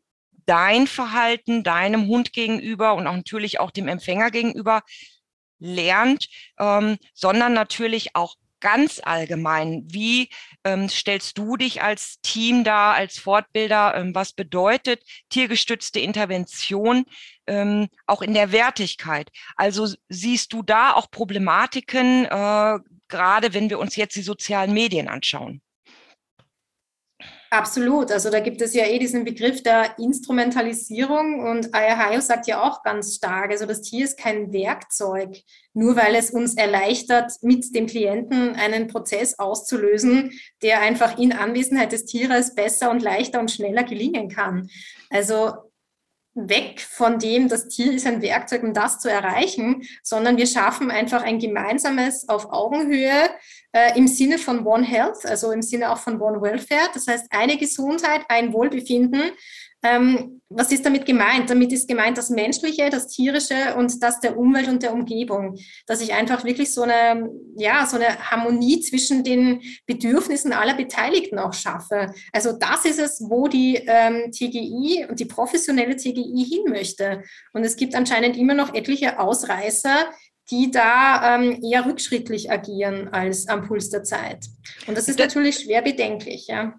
dein Verhalten deinem Hund gegenüber und auch natürlich auch dem Empfänger gegenüber lernt, ähm, sondern natürlich auch ganz allgemein, wie ähm, stellst du dich als Team da, als Fortbilder? Ähm, was bedeutet tiergestützte Intervention ähm, auch in der Wertigkeit? Also siehst du da auch Problematiken, äh, gerade wenn wir uns jetzt die sozialen Medien anschauen? Absolut. Also da gibt es ja eh diesen Begriff der Instrumentalisierung und Ayahayo sagt ja auch ganz stark, also das Tier ist kein Werkzeug, nur weil es uns erleichtert, mit dem Klienten einen Prozess auszulösen, der einfach in Anwesenheit des Tieres besser und leichter und schneller gelingen kann. Also weg von dem, das Tier ist ein Werkzeug, um das zu erreichen, sondern wir schaffen einfach ein gemeinsames auf Augenhöhe äh, im Sinne von One Health, also im Sinne auch von One Welfare. Das heißt, eine Gesundheit, ein Wohlbefinden, ähm, was ist damit gemeint? Damit ist gemeint das Menschliche, das Tierische und das der Umwelt und der Umgebung. Dass ich einfach wirklich so eine, ja, so eine Harmonie zwischen den Bedürfnissen aller Beteiligten auch schaffe. Also das ist es, wo die ähm, TGI und die professionelle TGI hin möchte. Und es gibt anscheinend immer noch etliche Ausreißer, die da ähm, eher rückschrittlich agieren als am Puls der Zeit. Und das ist natürlich schwer bedenklich, ja.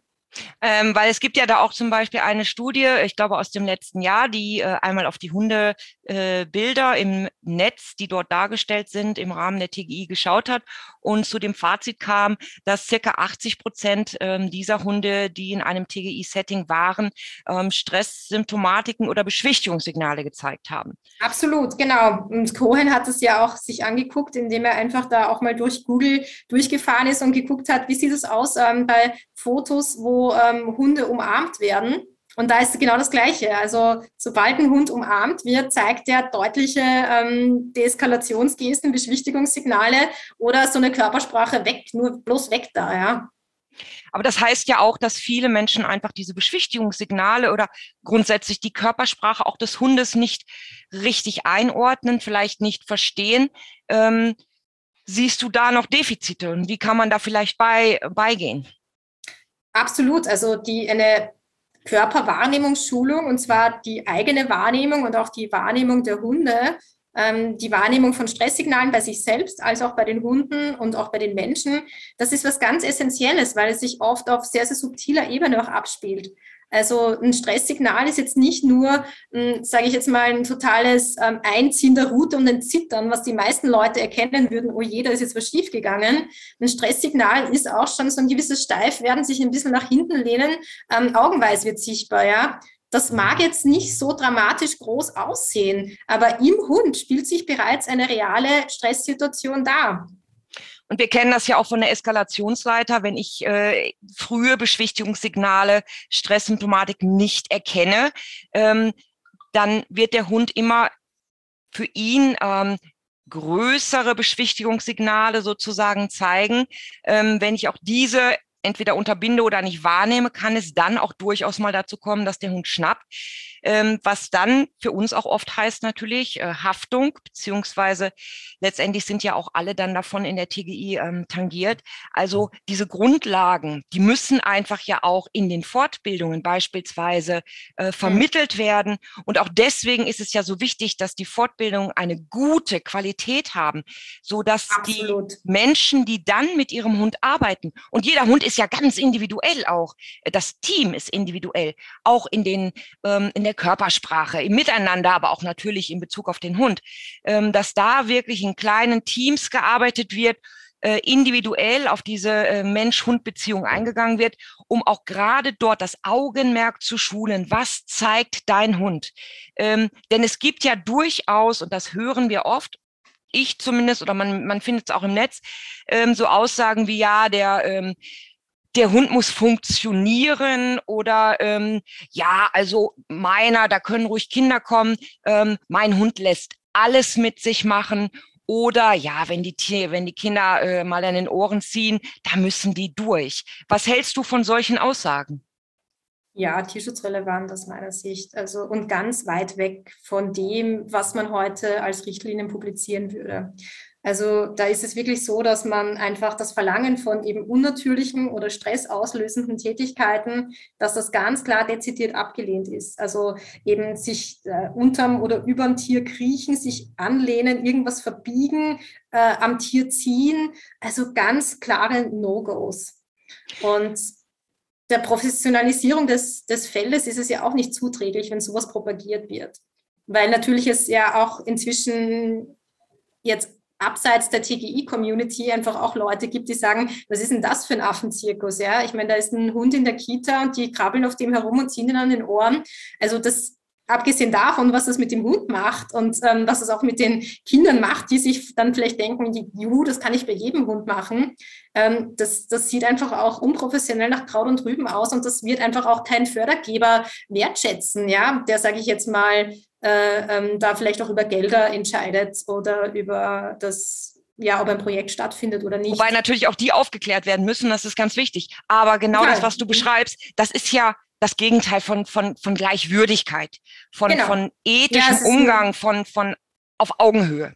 Ähm, weil es gibt ja da auch zum Beispiel eine Studie, ich glaube aus dem letzten Jahr, die äh, einmal auf die Hundebilder äh, im Netz, die dort dargestellt sind, im Rahmen der TGI geschaut hat und zu dem Fazit kam, dass circa 80 Prozent ähm, dieser Hunde, die in einem TGI-Setting waren, ähm, Stresssymptomatiken oder Beschwichtigungssignale gezeigt haben. Absolut, genau. Und Cohen hat es ja auch sich angeguckt, indem er einfach da auch mal durch Google durchgefahren ist und geguckt hat, wie sieht es aus ähm, bei Fotos, wo ähm, Hunde umarmt werden. Und da ist genau das Gleiche. Also sobald ein Hund umarmt wird, zeigt er deutliche ähm, Deeskalationsgesten, Beschwichtigungssignale oder so eine Körpersprache weg, nur bloß weg da, ja. Aber das heißt ja auch, dass viele Menschen einfach diese Beschwichtigungssignale oder grundsätzlich die Körpersprache auch des Hundes nicht richtig einordnen, vielleicht nicht verstehen. Ähm, siehst du da noch Defizite und wie kann man da vielleicht bei, beigehen? Absolut. Also die eine Körperwahrnehmungsschulung und zwar die eigene Wahrnehmung und auch die Wahrnehmung der Hunde, ähm, die Wahrnehmung von Stresssignalen bei sich selbst, als auch bei den Hunden und auch bei den Menschen. Das ist was ganz Essentielles, weil es sich oft auf sehr, sehr subtiler Ebene auch abspielt. Also ein Stresssignal ist jetzt nicht nur, hm, sage ich jetzt mal, ein totales ähm, Einziehen der Route und ein Zittern, was die meisten Leute erkennen würden, oh je, da ist jetzt was schiefgegangen. Ein Stresssignal ist auch schon so ein gewisses Steifwerden, sich ein bisschen nach hinten lehnen, ähm, Augenweiß wird sichtbar, ja. Das mag jetzt nicht so dramatisch groß aussehen, aber im Hund spielt sich bereits eine reale Stresssituation dar. Und wir kennen das ja auch von der Eskalationsleiter, wenn ich äh, frühe Beschwichtigungssignale, Stresssymptomatik nicht erkenne, ähm, dann wird der Hund immer für ihn ähm, größere Beschwichtigungssignale sozusagen zeigen. Ähm, wenn ich auch diese entweder unterbinde oder nicht wahrnehme, kann es dann auch durchaus mal dazu kommen, dass der Hund schnappt ähm, was dann für uns auch oft heißt natürlich äh, Haftung, beziehungsweise letztendlich sind ja auch alle dann davon in der TGI ähm, tangiert. Also diese Grundlagen, die müssen einfach ja auch in den Fortbildungen beispielsweise äh, vermittelt werden. Und auch deswegen ist es ja so wichtig, dass die Fortbildungen eine gute Qualität haben, so dass die Menschen, die dann mit ihrem Hund arbeiten, und jeder Hund ist ja ganz individuell auch, das Team ist individuell, auch in den ähm, in der der Körpersprache, im Miteinander, aber auch natürlich in Bezug auf den Hund, ähm, dass da wirklich in kleinen Teams gearbeitet wird, äh, individuell auf diese äh, Mensch-Hund-Beziehung eingegangen wird, um auch gerade dort das Augenmerk zu schulen. Was zeigt dein Hund? Ähm, denn es gibt ja durchaus, und das hören wir oft, ich zumindest, oder man, man findet es auch im Netz, ähm, so Aussagen wie, ja, der, der Hund muss funktionieren oder ähm, ja, also meiner, da können ruhig Kinder kommen, ähm, mein Hund lässt alles mit sich machen oder ja, wenn die, wenn die Kinder äh, mal an den Ohren ziehen, da müssen die durch. Was hältst du von solchen Aussagen? Ja, tierschutzrelevant aus meiner Sicht. Also und ganz weit weg von dem, was man heute als Richtlinien publizieren würde. Also da ist es wirklich so, dass man einfach das Verlangen von eben unnatürlichen oder stressauslösenden Tätigkeiten, dass das ganz klar dezidiert abgelehnt ist. Also eben sich äh, unterm oder überm Tier kriechen, sich anlehnen, irgendwas verbiegen, äh, am Tier ziehen. Also ganz klare No-Gos. Und der Professionalisierung des, des Feldes ist es ja auch nicht zuträglich, wenn sowas propagiert wird. Weil natürlich es ja auch inzwischen jetzt abseits der TGI-Community einfach auch Leute gibt, die sagen, was ist denn das für ein Affenzirkus? Ja, ich meine, da ist ein Hund in der Kita und die krabbeln auf dem herum und ziehen ihn an den Ohren. Also das, abgesehen davon, was das mit dem Hund macht und ähm, was es auch mit den Kindern macht, die sich dann vielleicht denken, juhu, das kann ich bei jedem Hund machen. Ähm, das, das sieht einfach auch unprofessionell nach Kraut und Rüben aus und das wird einfach auch kein Fördergeber wertschätzen, ja, der, sage ich jetzt mal, ähm, da vielleicht auch über Gelder entscheidet oder über das, ja, ob ein Projekt stattfindet oder nicht. Wobei natürlich auch die aufgeklärt werden müssen, das ist ganz wichtig. Aber genau ja. das, was du beschreibst, das ist ja das Gegenteil von, von, von Gleichwürdigkeit, von, genau. von ethischem ja, Umgang, von, von auf Augenhöhe.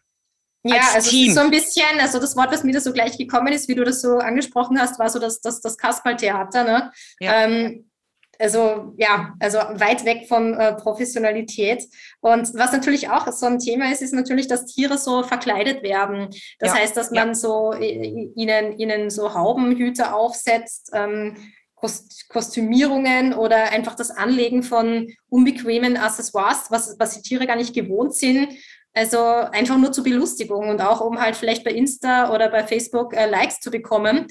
Ja, also Team. so ein bisschen, also das Wort, was mir da so gleich gekommen ist, wie du das so angesprochen hast, war so das, das, das Kasperltheater. Ne? Ja. Ähm, also ja, also weit weg von äh, Professionalität. Und was natürlich auch so ein Thema ist, ist natürlich, dass Tiere so verkleidet werden. Das ja. heißt, dass man ja. so äh, ihnen, ihnen so Haubenhüte aufsetzt, ähm, Kost Kostümierungen oder einfach das Anlegen von unbequemen Accessoires, was, was die Tiere gar nicht gewohnt sind. Also einfach nur zur Belustigung und auch um halt vielleicht bei Insta oder bei Facebook äh, Likes zu bekommen.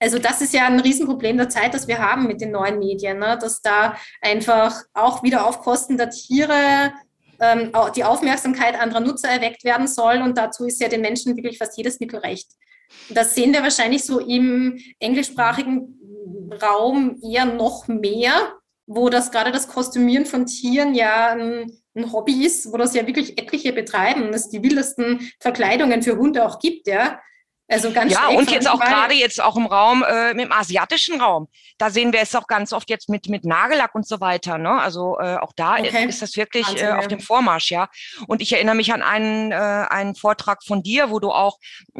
Also das ist ja ein Riesenproblem der Zeit, das wir haben mit den neuen Medien, ne? dass da einfach auch wieder auf Kosten der Tiere ähm, die Aufmerksamkeit anderer Nutzer erweckt werden soll. Und dazu ist ja den Menschen wirklich fast jedes Mittel recht. Das sehen wir wahrscheinlich so im englischsprachigen Raum eher noch mehr, wo das gerade das Kostümieren von Tieren ja ein, ein Hobby ist, wo das ja wirklich etliche betreiben, es die wildesten Verkleidungen für Hunde auch gibt, ja. Also ganz ja, und jetzt auch gerade jetzt auch im Raum, äh, im asiatischen Raum. Da sehen wir es auch ganz oft jetzt mit, mit Nagellack und so weiter. Ne? Also äh, auch da okay. ist das wirklich Wahnsinn, äh, auf dem Vormarsch, ja. Und ich erinnere mich an einen, äh, einen Vortrag von dir, wo du auch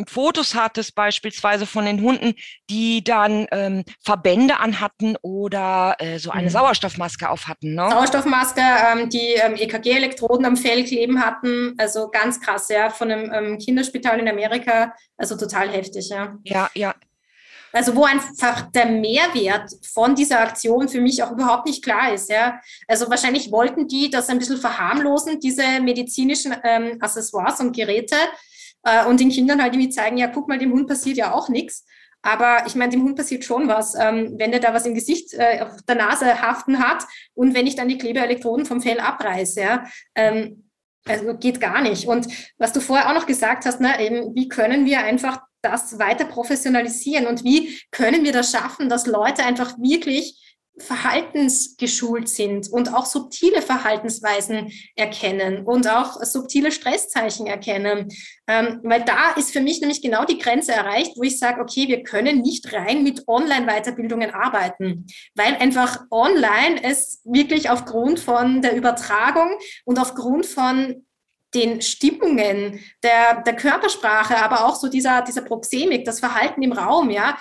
Fotos hattest, beispielsweise von den Hunden, die dann ähm, Verbände anhatten oder äh, so eine mhm. Sauerstoffmaske auf hatten. Ne? Sauerstoffmaske, ähm, die ähm, EKG-Elektroden am Fell kleben hatten. Also ganz krass, ja, von einem ähm, Kinderspital in Amerika. Also total total heftig, ja. Ja, ja. Also wo einfach der Mehrwert von dieser Aktion für mich auch überhaupt nicht klar ist. Ja. Also wahrscheinlich wollten die das ein bisschen verharmlosen, diese medizinischen ähm, Accessoires und Geräte äh, und den Kindern halt irgendwie zeigen, ja, guck mal, dem Hund passiert ja auch nichts. Aber ich meine, dem Hund passiert schon was, ähm, wenn der da was im Gesicht, äh, auf der Nase haften hat und wenn ich dann die Klebeelektroden vom Fell abreiße. Ja. Ähm, also geht gar nicht. Und was du vorher auch noch gesagt hast, ne, eben, wie können wir einfach das weiter professionalisieren und wie können wir das schaffen, dass Leute einfach wirklich verhaltensgeschult sind und auch subtile Verhaltensweisen erkennen und auch subtile Stresszeichen erkennen. Ähm, weil da ist für mich nämlich genau die Grenze erreicht, wo ich sage, okay, wir können nicht rein mit Online-Weiterbildungen arbeiten, weil einfach online es wirklich aufgrund von der Übertragung und aufgrund von den Stimmungen der, der Körpersprache, aber auch so dieser, dieser Proxemik, das Verhalten im Raum, ja,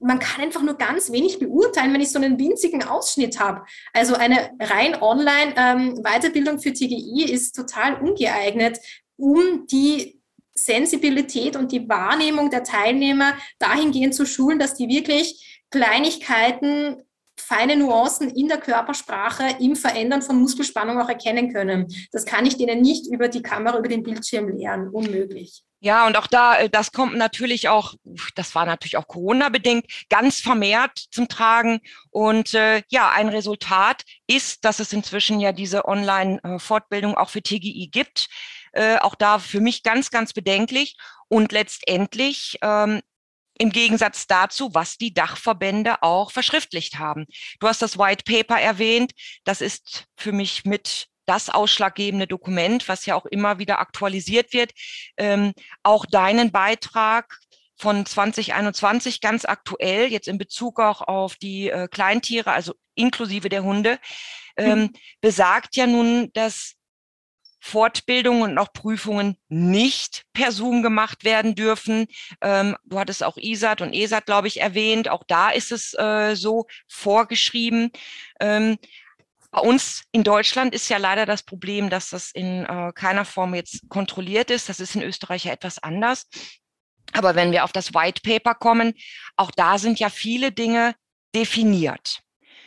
man kann einfach nur ganz wenig beurteilen, wenn ich so einen winzigen Ausschnitt habe. Also eine rein online ähm, Weiterbildung für TGI ist total ungeeignet, um die Sensibilität und die Wahrnehmung der Teilnehmer dahingehend zu schulen, dass die wirklich Kleinigkeiten feine Nuancen in der Körpersprache im Verändern von Muskelspannung auch erkennen können. Das kann ich denen nicht über die Kamera, über den Bildschirm lernen. Unmöglich. Ja, und auch da, äh, das kommt natürlich auch, das war natürlich auch Corona-bedingt, ganz vermehrt zum Tragen. Und äh, ja, ein Resultat ist, dass es inzwischen ja diese Online-Fortbildung auch für TGI gibt. Äh, auch da für mich ganz, ganz bedenklich. Und letztendlich ähm, im Gegensatz dazu, was die Dachverbände auch verschriftlicht haben. Du hast das White Paper erwähnt. Das ist für mich mit das ausschlaggebende Dokument, was ja auch immer wieder aktualisiert wird. Ähm, auch deinen Beitrag von 2021 ganz aktuell, jetzt in Bezug auch auf die äh, Kleintiere, also inklusive der Hunde, ähm, mhm. besagt ja nun, dass Fortbildungen und auch Prüfungen nicht per Zoom gemacht werden dürfen. Ähm, du hattest auch ISAT und ESAT, glaube ich, erwähnt. Auch da ist es äh, so vorgeschrieben. Ähm, bei uns in Deutschland ist ja leider das Problem, dass das in äh, keiner Form jetzt kontrolliert ist. Das ist in Österreich ja etwas anders. Aber wenn wir auf das White Paper kommen, auch da sind ja viele Dinge definiert.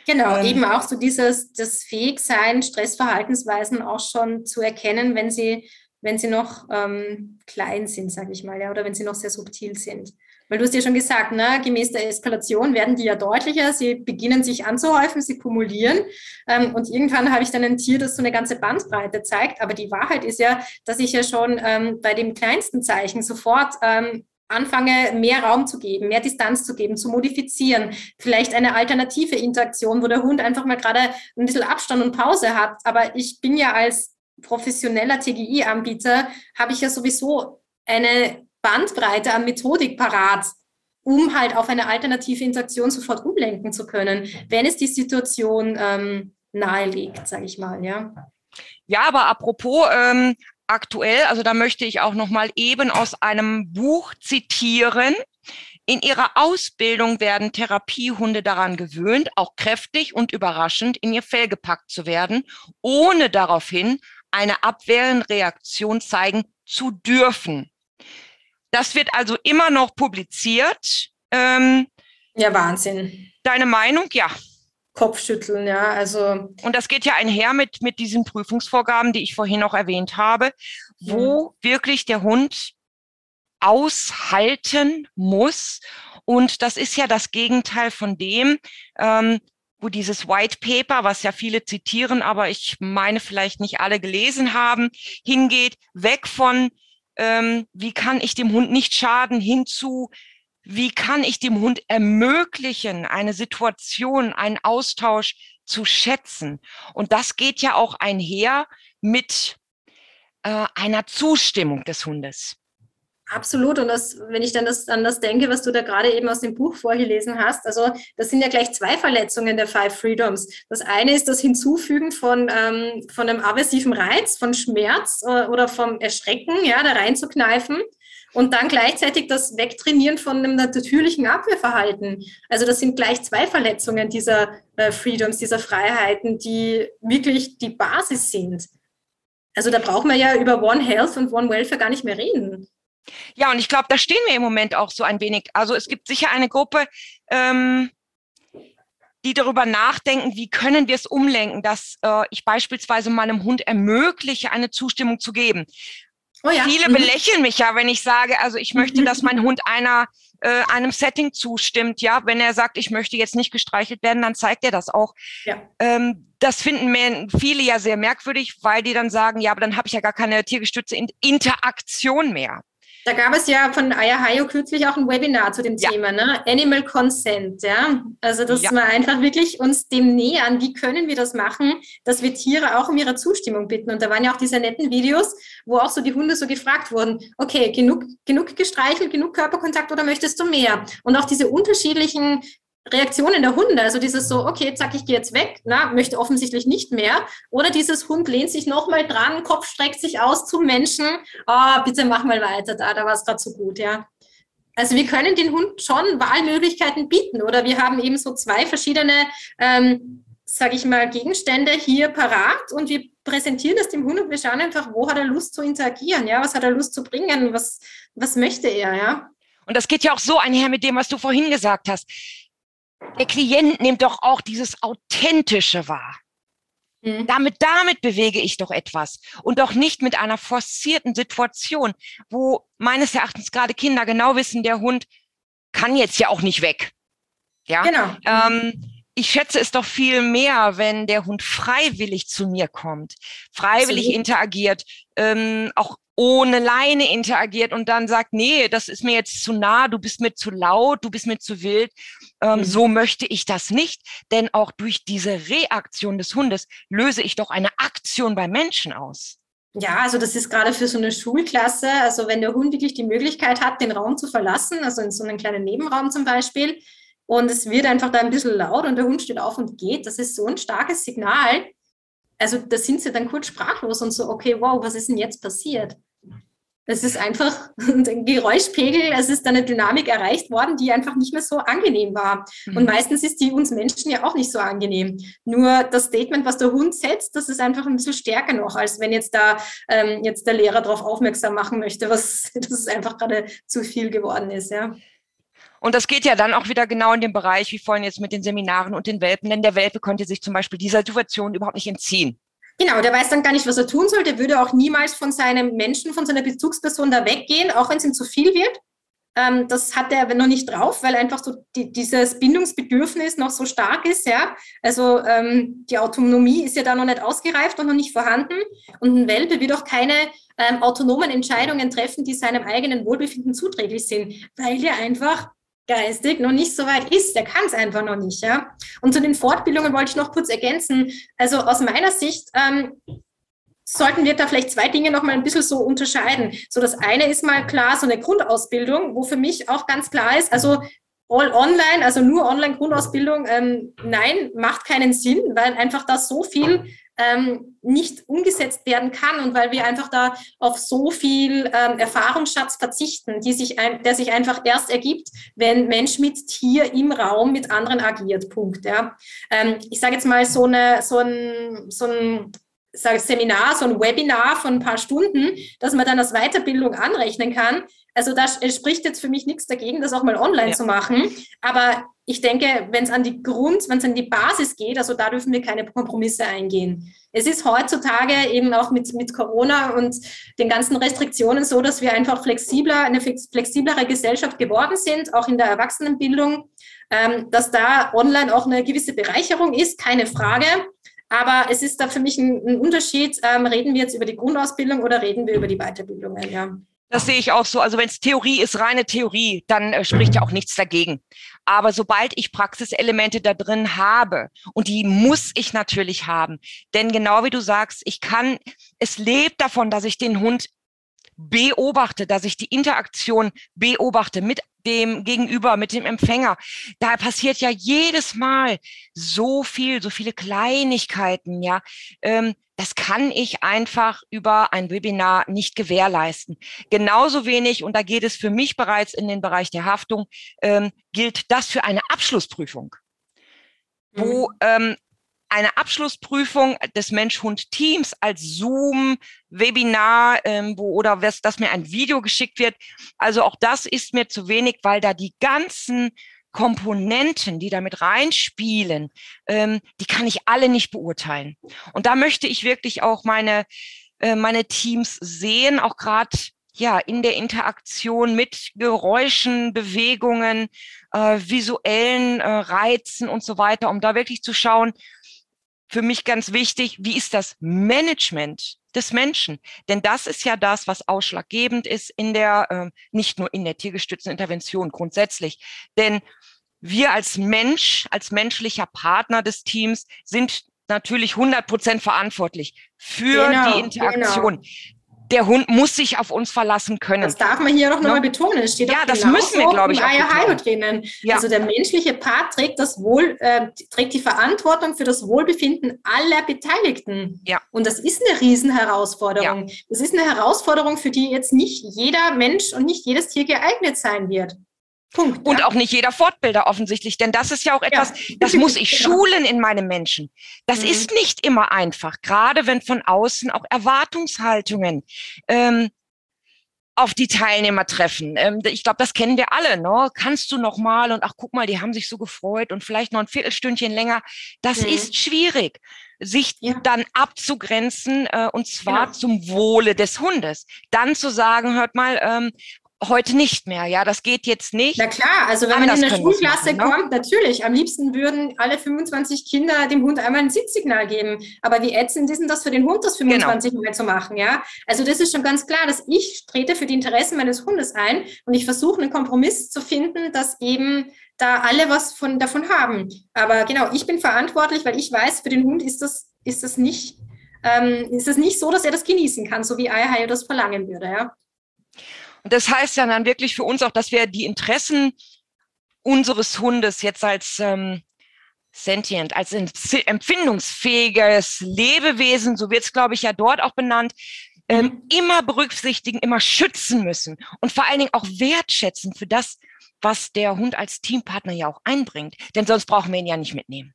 Genau, ähm, eben auch so dieses, das Fähigsein, Stressverhaltensweisen auch schon zu erkennen, wenn sie, wenn sie noch ähm, klein sind, sage ich mal, ja, oder wenn sie noch sehr subtil sind. Weil du hast ja schon gesagt, ne, gemäß der Eskalation werden die ja deutlicher, sie beginnen sich anzuhäufen, sie kumulieren. Ähm, und irgendwann habe ich dann ein Tier, das so eine ganze Bandbreite zeigt. Aber die Wahrheit ist ja, dass ich ja schon ähm, bei dem kleinsten Zeichen sofort ähm, anfange, mehr Raum zu geben, mehr Distanz zu geben, zu modifizieren, vielleicht eine alternative Interaktion, wo der Hund einfach mal gerade ein bisschen Abstand und Pause hat. Aber ich bin ja als professioneller TGI-Anbieter, habe ich ja sowieso eine Bandbreite an Methodik parat, um halt auf eine alternative Interaktion sofort umlenken zu können, wenn es die Situation ähm, nahelegt, sage ich mal, ja. Ja, aber apropos ähm, aktuell, also da möchte ich auch noch mal eben aus einem Buch zitieren. In ihrer Ausbildung werden Therapiehunde daran gewöhnt, auch kräftig und überraschend in ihr Fell gepackt zu werden, ohne daraufhin eine abwehrende Reaktion zeigen zu dürfen. Das wird also immer noch publiziert. Ähm, ja, Wahnsinn. Deine Meinung? Ja. Kopfschütteln, ja, also. Und das geht ja einher mit, mit diesen Prüfungsvorgaben, die ich vorhin noch erwähnt habe, wo mhm. wirklich der Hund aushalten muss. Und das ist ja das Gegenteil von dem, ähm, wo dieses White Paper, was ja viele zitieren, aber ich meine vielleicht nicht alle gelesen haben, hingeht, weg von ähm, wie kann ich dem Hund nicht schaden, hinzu, wie kann ich dem Hund ermöglichen, eine Situation, einen Austausch zu schätzen. Und das geht ja auch einher mit äh, einer Zustimmung des Hundes. Absolut. Und das, wenn ich dann das, an das denke, was du da gerade eben aus dem Buch vorgelesen hast, also das sind ja gleich zwei Verletzungen der Five Freedoms. Das eine ist das Hinzufügen von, ähm, von einem aversiven Reiz, von Schmerz äh, oder vom Erschrecken, ja, da reinzukneifen. Und dann gleichzeitig das Wegtrainieren von einem natürlichen Abwehrverhalten. Also das sind gleich zwei Verletzungen dieser äh, Freedoms, dieser Freiheiten, die wirklich die Basis sind. Also da brauchen wir ja über One Health und One Welfare gar nicht mehr reden. Ja, und ich glaube, da stehen wir im Moment auch so ein wenig. Also es gibt sicher eine Gruppe, ähm, die darüber nachdenken, wie können wir es umlenken, dass äh, ich beispielsweise meinem Hund ermögliche, eine Zustimmung zu geben. Oh ja. Viele mhm. belächeln mich ja, wenn ich sage, also ich möchte, dass mein Hund einer äh, einem Setting zustimmt. Ja, wenn er sagt, ich möchte jetzt nicht gestreichelt werden, dann zeigt er das auch. Ja. Ähm, das finden mir viele ja sehr merkwürdig, weil die dann sagen, ja, aber dann habe ich ja gar keine tiergestützte Interaktion mehr. Da gab es ja von Ayahayo kürzlich auch ein Webinar zu dem ja. Thema, ne? Animal Consent, ja. Also, dass ja. wir einfach wirklich uns dem nähern, wie können wir das machen, dass wir Tiere auch um ihre Zustimmung bitten. Und da waren ja auch diese netten Videos, wo auch so die Hunde so gefragt wurden, okay, genug, genug gestreichelt, genug Körperkontakt oder möchtest du mehr? Und auch diese unterschiedlichen Reaktionen der Hunde, also dieses so, okay, zack, ich gehe jetzt weg, na, möchte offensichtlich nicht mehr. Oder dieses Hund lehnt sich nochmal dran, Kopf streckt sich aus zum Menschen, oh, bitte mach mal weiter da, da war es gerade so gut, ja. Also wir können den Hund schon Wahlmöglichkeiten bieten oder wir haben eben so zwei verschiedene, ähm, sage ich mal, Gegenstände hier parat und wir präsentieren das dem Hund und wir schauen einfach, wo hat er Lust zu interagieren, ja, was hat er Lust zu bringen, was, was möchte er, ja. Und das geht ja auch so einher mit dem, was du vorhin gesagt hast der Klient nimmt doch auch dieses Authentische wahr. Mhm. Damit, damit bewege ich doch etwas und doch nicht mit einer forcierten Situation, wo meines Erachtens gerade Kinder genau wissen, der Hund kann jetzt ja auch nicht weg. Ja, genau. Ähm, ich schätze es doch viel mehr, wenn der Hund freiwillig zu mir kommt, freiwillig Absolut. interagiert, ähm, auch ohne Leine interagiert und dann sagt, nee, das ist mir jetzt zu nah, du bist mir zu laut, du bist mir zu wild. Ähm, mhm. So möchte ich das nicht, denn auch durch diese Reaktion des Hundes löse ich doch eine Aktion beim Menschen aus. Ja, also das ist gerade für so eine Schulklasse, also wenn der Hund wirklich die Möglichkeit hat, den Raum zu verlassen, also in so einen kleinen Nebenraum zum Beispiel, und es wird einfach da ein bisschen laut und der Hund steht auf und geht, das ist so ein starkes Signal, also da sind sie dann kurz sprachlos und so, okay, wow, was ist denn jetzt passiert? Es ist einfach ein Geräuschpegel, es ist eine Dynamik erreicht worden, die einfach nicht mehr so angenehm war. Mhm. Und meistens ist die uns Menschen ja auch nicht so angenehm. Nur das Statement, was der Hund setzt, das ist einfach ein bisschen stärker noch, als wenn jetzt da ähm, jetzt der Lehrer darauf aufmerksam machen möchte, was das einfach gerade zu viel geworden ist, ja. Und das geht ja dann auch wieder genau in den Bereich, wie vorhin jetzt mit den Seminaren und den Welpen, denn der Welpe konnte sich zum Beispiel dieser Situation überhaupt nicht entziehen. Genau, der weiß dann gar nicht, was er tun soll. Der würde auch niemals von seinem Menschen, von seiner Bezugsperson da weggehen, auch wenn es ihm zu viel wird. Ähm, das hat er noch nicht drauf, weil einfach so die, dieses Bindungsbedürfnis noch so stark ist. Ja? Also ähm, die Autonomie ist ja da noch nicht ausgereift und noch nicht vorhanden. Und ein Welpe wird auch keine ähm, autonomen Entscheidungen treffen, die seinem eigenen Wohlbefinden zuträglich sind, weil er einfach geistig noch nicht so weit ist. Der kann es einfach noch nicht. Ja? Und zu den Fortbildungen wollte ich noch kurz ergänzen. Also aus meiner Sicht ähm, sollten wir da vielleicht zwei Dinge noch mal ein bisschen so unterscheiden. So das eine ist mal klar so eine Grundausbildung, wo für mich auch ganz klar ist, also all online, also nur Online-Grundausbildung, ähm, nein, macht keinen Sinn, weil einfach da so viel ähm, nicht umgesetzt werden kann und weil wir einfach da auf so viel ähm, Erfahrungsschatz verzichten, die sich ein, der sich einfach erst ergibt, wenn Mensch mit Tier im Raum mit anderen agiert. Punkt. Ja. Ähm, ich sage jetzt mal so, eine, so ein, so ein Seminar, so ein Webinar von ein paar Stunden, dass man dann als Weiterbildung anrechnen kann. Also da spricht jetzt für mich nichts dagegen, das auch mal online ja. zu machen. Aber ich denke, wenn es an die Grund, wenn es an die Basis geht, also da dürfen wir keine Kompromisse eingehen. Es ist heutzutage eben auch mit, mit Corona und den ganzen Restriktionen so, dass wir einfach flexibler, eine flexiblere Gesellschaft geworden sind, auch in der Erwachsenenbildung, ähm, dass da online auch eine gewisse Bereicherung ist, keine Frage. Aber es ist da für mich ein, ein Unterschied, ähm, reden wir jetzt über die Grundausbildung oder reden wir über die Weiterbildungen, ja. Das sehe ich auch so. Also wenn es Theorie ist, reine Theorie, dann äh, spricht ja auch nichts dagegen. Aber sobald ich Praxiselemente da drin habe, und die muss ich natürlich haben, denn genau wie du sagst, ich kann, es lebt davon, dass ich den Hund beobachte, dass ich die Interaktion beobachte mit dem Gegenüber, mit dem Empfänger. Da passiert ja jedes Mal so viel, so viele Kleinigkeiten, ja. Ähm, das kann ich einfach über ein Webinar nicht gewährleisten. Genauso wenig, und da geht es für mich bereits in den Bereich der Haftung, ähm, gilt das für eine Abschlussprüfung, wo mhm. ähm, eine Abschlussprüfung des Mensch-Hund-Teams als Zoom-Webinar ähm, wo, oder was, dass mir ein Video geschickt wird. Also auch das ist mir zu wenig, weil da die ganzen Komponenten, die damit reinspielen, ähm, die kann ich alle nicht beurteilen. Und da möchte ich wirklich auch meine, äh, meine Teams sehen, auch gerade ja, in der Interaktion mit Geräuschen, Bewegungen, äh, visuellen äh, Reizen und so weiter, um da wirklich zu schauen, für mich ganz wichtig, wie ist das Management des Menschen? Denn das ist ja das, was ausschlaggebend ist in der, äh, nicht nur in der tiergestützten Intervention grundsätzlich. Denn wir als Mensch, als menschlicher Partner des Teams sind natürlich 100 Prozent verantwortlich für genau, die Interaktion. Genau der Hund muss sich auf uns verlassen können. Das darf man hier noch nochmal ne? betonen. Es steht ja, das müssen wir, glaube ich, auch drinnen. Ja. Also der menschliche Part trägt das Wohl, äh, trägt die Verantwortung für das Wohlbefinden aller Beteiligten. Ja. Und das ist eine Riesenherausforderung. Ja. Das ist eine Herausforderung, für die jetzt nicht jeder Mensch und nicht jedes Tier geeignet sein wird. Punkt, und ja. auch nicht jeder Fortbilder offensichtlich, denn das ist ja auch etwas, ja. das muss ich genau. schulen in meinem Menschen. Das mhm. ist nicht immer einfach, gerade wenn von außen auch Erwartungshaltungen ähm, auf die Teilnehmer treffen. Ähm, ich glaube, das kennen wir alle. Ne? Kannst du noch mal und ach guck mal, die haben sich so gefreut und vielleicht noch ein Viertelstündchen länger. Das mhm. ist schwierig, sich ja. dann abzugrenzen äh, und zwar genau. zum Wohle des Hundes. Dann zu sagen, hört mal, ähm, heute nicht mehr. Ja, das geht jetzt nicht. Na klar, also wenn Anders man in der Schulklasse machen, ne? kommt, natürlich, am liebsten würden alle 25 Kinder dem Hund einmal ein Sitzsignal geben. Aber wie ätzend ist denn das für den Hund, das 25 genau. Mal zu machen? Ja, also das ist schon ganz klar, dass ich trete für die Interessen meines Hundes ein und ich versuche einen Kompromiss zu finden, dass eben da alle was von, davon haben. Aber genau, ich bin verantwortlich, weil ich weiß, für den Hund ist das, ist das nicht, ähm, ist das nicht so, dass er das genießen kann, so wie Eierhai das verlangen würde, ja. Und das heißt ja dann wirklich für uns auch, dass wir die Interessen unseres Hundes jetzt als ähm, sentient, als empfindungsfähiges Lebewesen, so wird es, glaube ich, ja dort auch benannt, ähm, mhm. immer berücksichtigen, immer schützen müssen und vor allen Dingen auch wertschätzen für das, was der Hund als Teampartner ja auch einbringt. Denn sonst brauchen wir ihn ja nicht mitnehmen.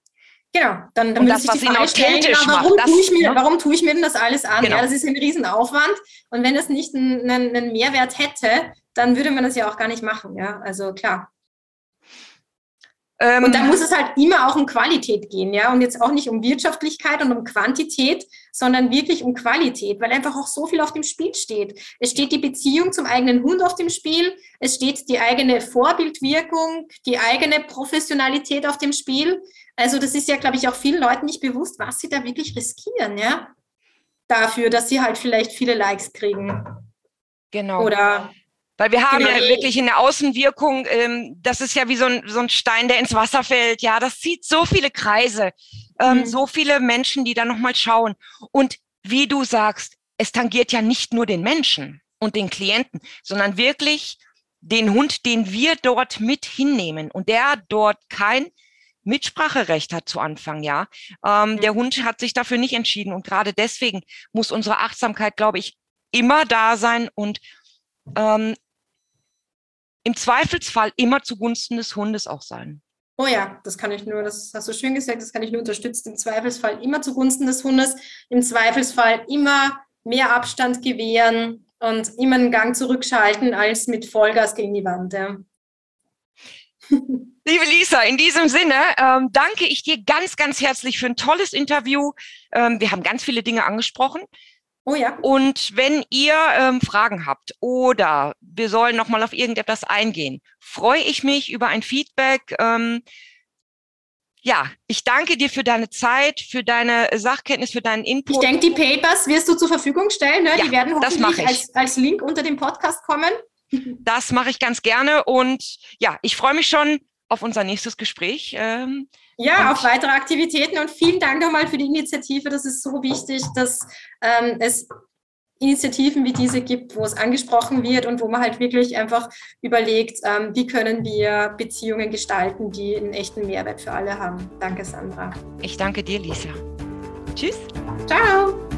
Genau, dann, dann das, was die Frage stellen, genau, warum, macht, tue ich mir, ne? warum tue ich mir denn das alles an? Genau. Ja, das ist ein Riesenaufwand. Und wenn es nicht einen, einen Mehrwert hätte, dann würde man das ja auch gar nicht machen. Ja, also klar. Ähm, und dann muss es halt immer auch um Qualität gehen, ja, und jetzt auch nicht um Wirtschaftlichkeit und um Quantität, sondern wirklich um Qualität, weil einfach auch so viel auf dem Spiel steht. Es steht die Beziehung zum eigenen Hund auf dem Spiel, es steht die eigene Vorbildwirkung, die eigene Professionalität auf dem Spiel. Also das ist ja, glaube ich, auch vielen Leuten nicht bewusst, was sie da wirklich riskieren, ja, dafür, dass sie halt vielleicht viele Likes kriegen. Genau. Oder weil wir haben genau. ja wirklich in der Außenwirkung, ähm, das ist ja wie so ein, so ein Stein, der ins Wasser fällt. Ja, das zieht so viele Kreise, ähm, mhm. so viele Menschen, die da nochmal schauen. Und wie du sagst, es tangiert ja nicht nur den Menschen und den Klienten, sondern wirklich den Hund, den wir dort mit hinnehmen und der dort kein Mitspracherecht hat zu Anfang, ja. Ähm, mhm. Der Hund hat sich dafür nicht entschieden und gerade deswegen muss unsere Achtsamkeit, glaube ich, immer da sein und ähm, im Zweifelsfall immer zugunsten des Hundes auch sein. Oh ja, das kann ich nur, das hast du schön gesagt, das kann ich nur unterstützen. Im Zweifelsfall immer zugunsten des Hundes, im Zweifelsfall immer mehr Abstand gewähren und immer einen Gang zurückschalten als mit Vollgas gegen die Wand. Ja. Liebe Lisa, in diesem Sinne ähm, danke ich dir ganz, ganz herzlich für ein tolles Interview. Ähm, wir haben ganz viele Dinge angesprochen. Oh ja. Und wenn ihr ähm, Fragen habt oder wir sollen nochmal auf irgendetwas eingehen, freue ich mich über ein Feedback. Ähm, ja, ich danke dir für deine Zeit, für deine Sachkenntnis, für deinen Input. Ich denke, die Papers wirst du zur Verfügung stellen. Ne? Ja, die werden hoffentlich als, als Link unter dem Podcast kommen. Das mache ich ganz gerne und ja, ich freue mich schon auf unser nächstes Gespräch. Ähm, ja, auf weitere Aktivitäten und vielen Dank nochmal für die Initiative. Das ist so wichtig, dass ähm, es Initiativen wie diese gibt, wo es angesprochen wird und wo man halt wirklich einfach überlegt, ähm, wie können wir Beziehungen gestalten, die einen echten Mehrwert für alle haben. Danke, Sandra. Ich danke dir, Lisa. Tschüss. Ciao.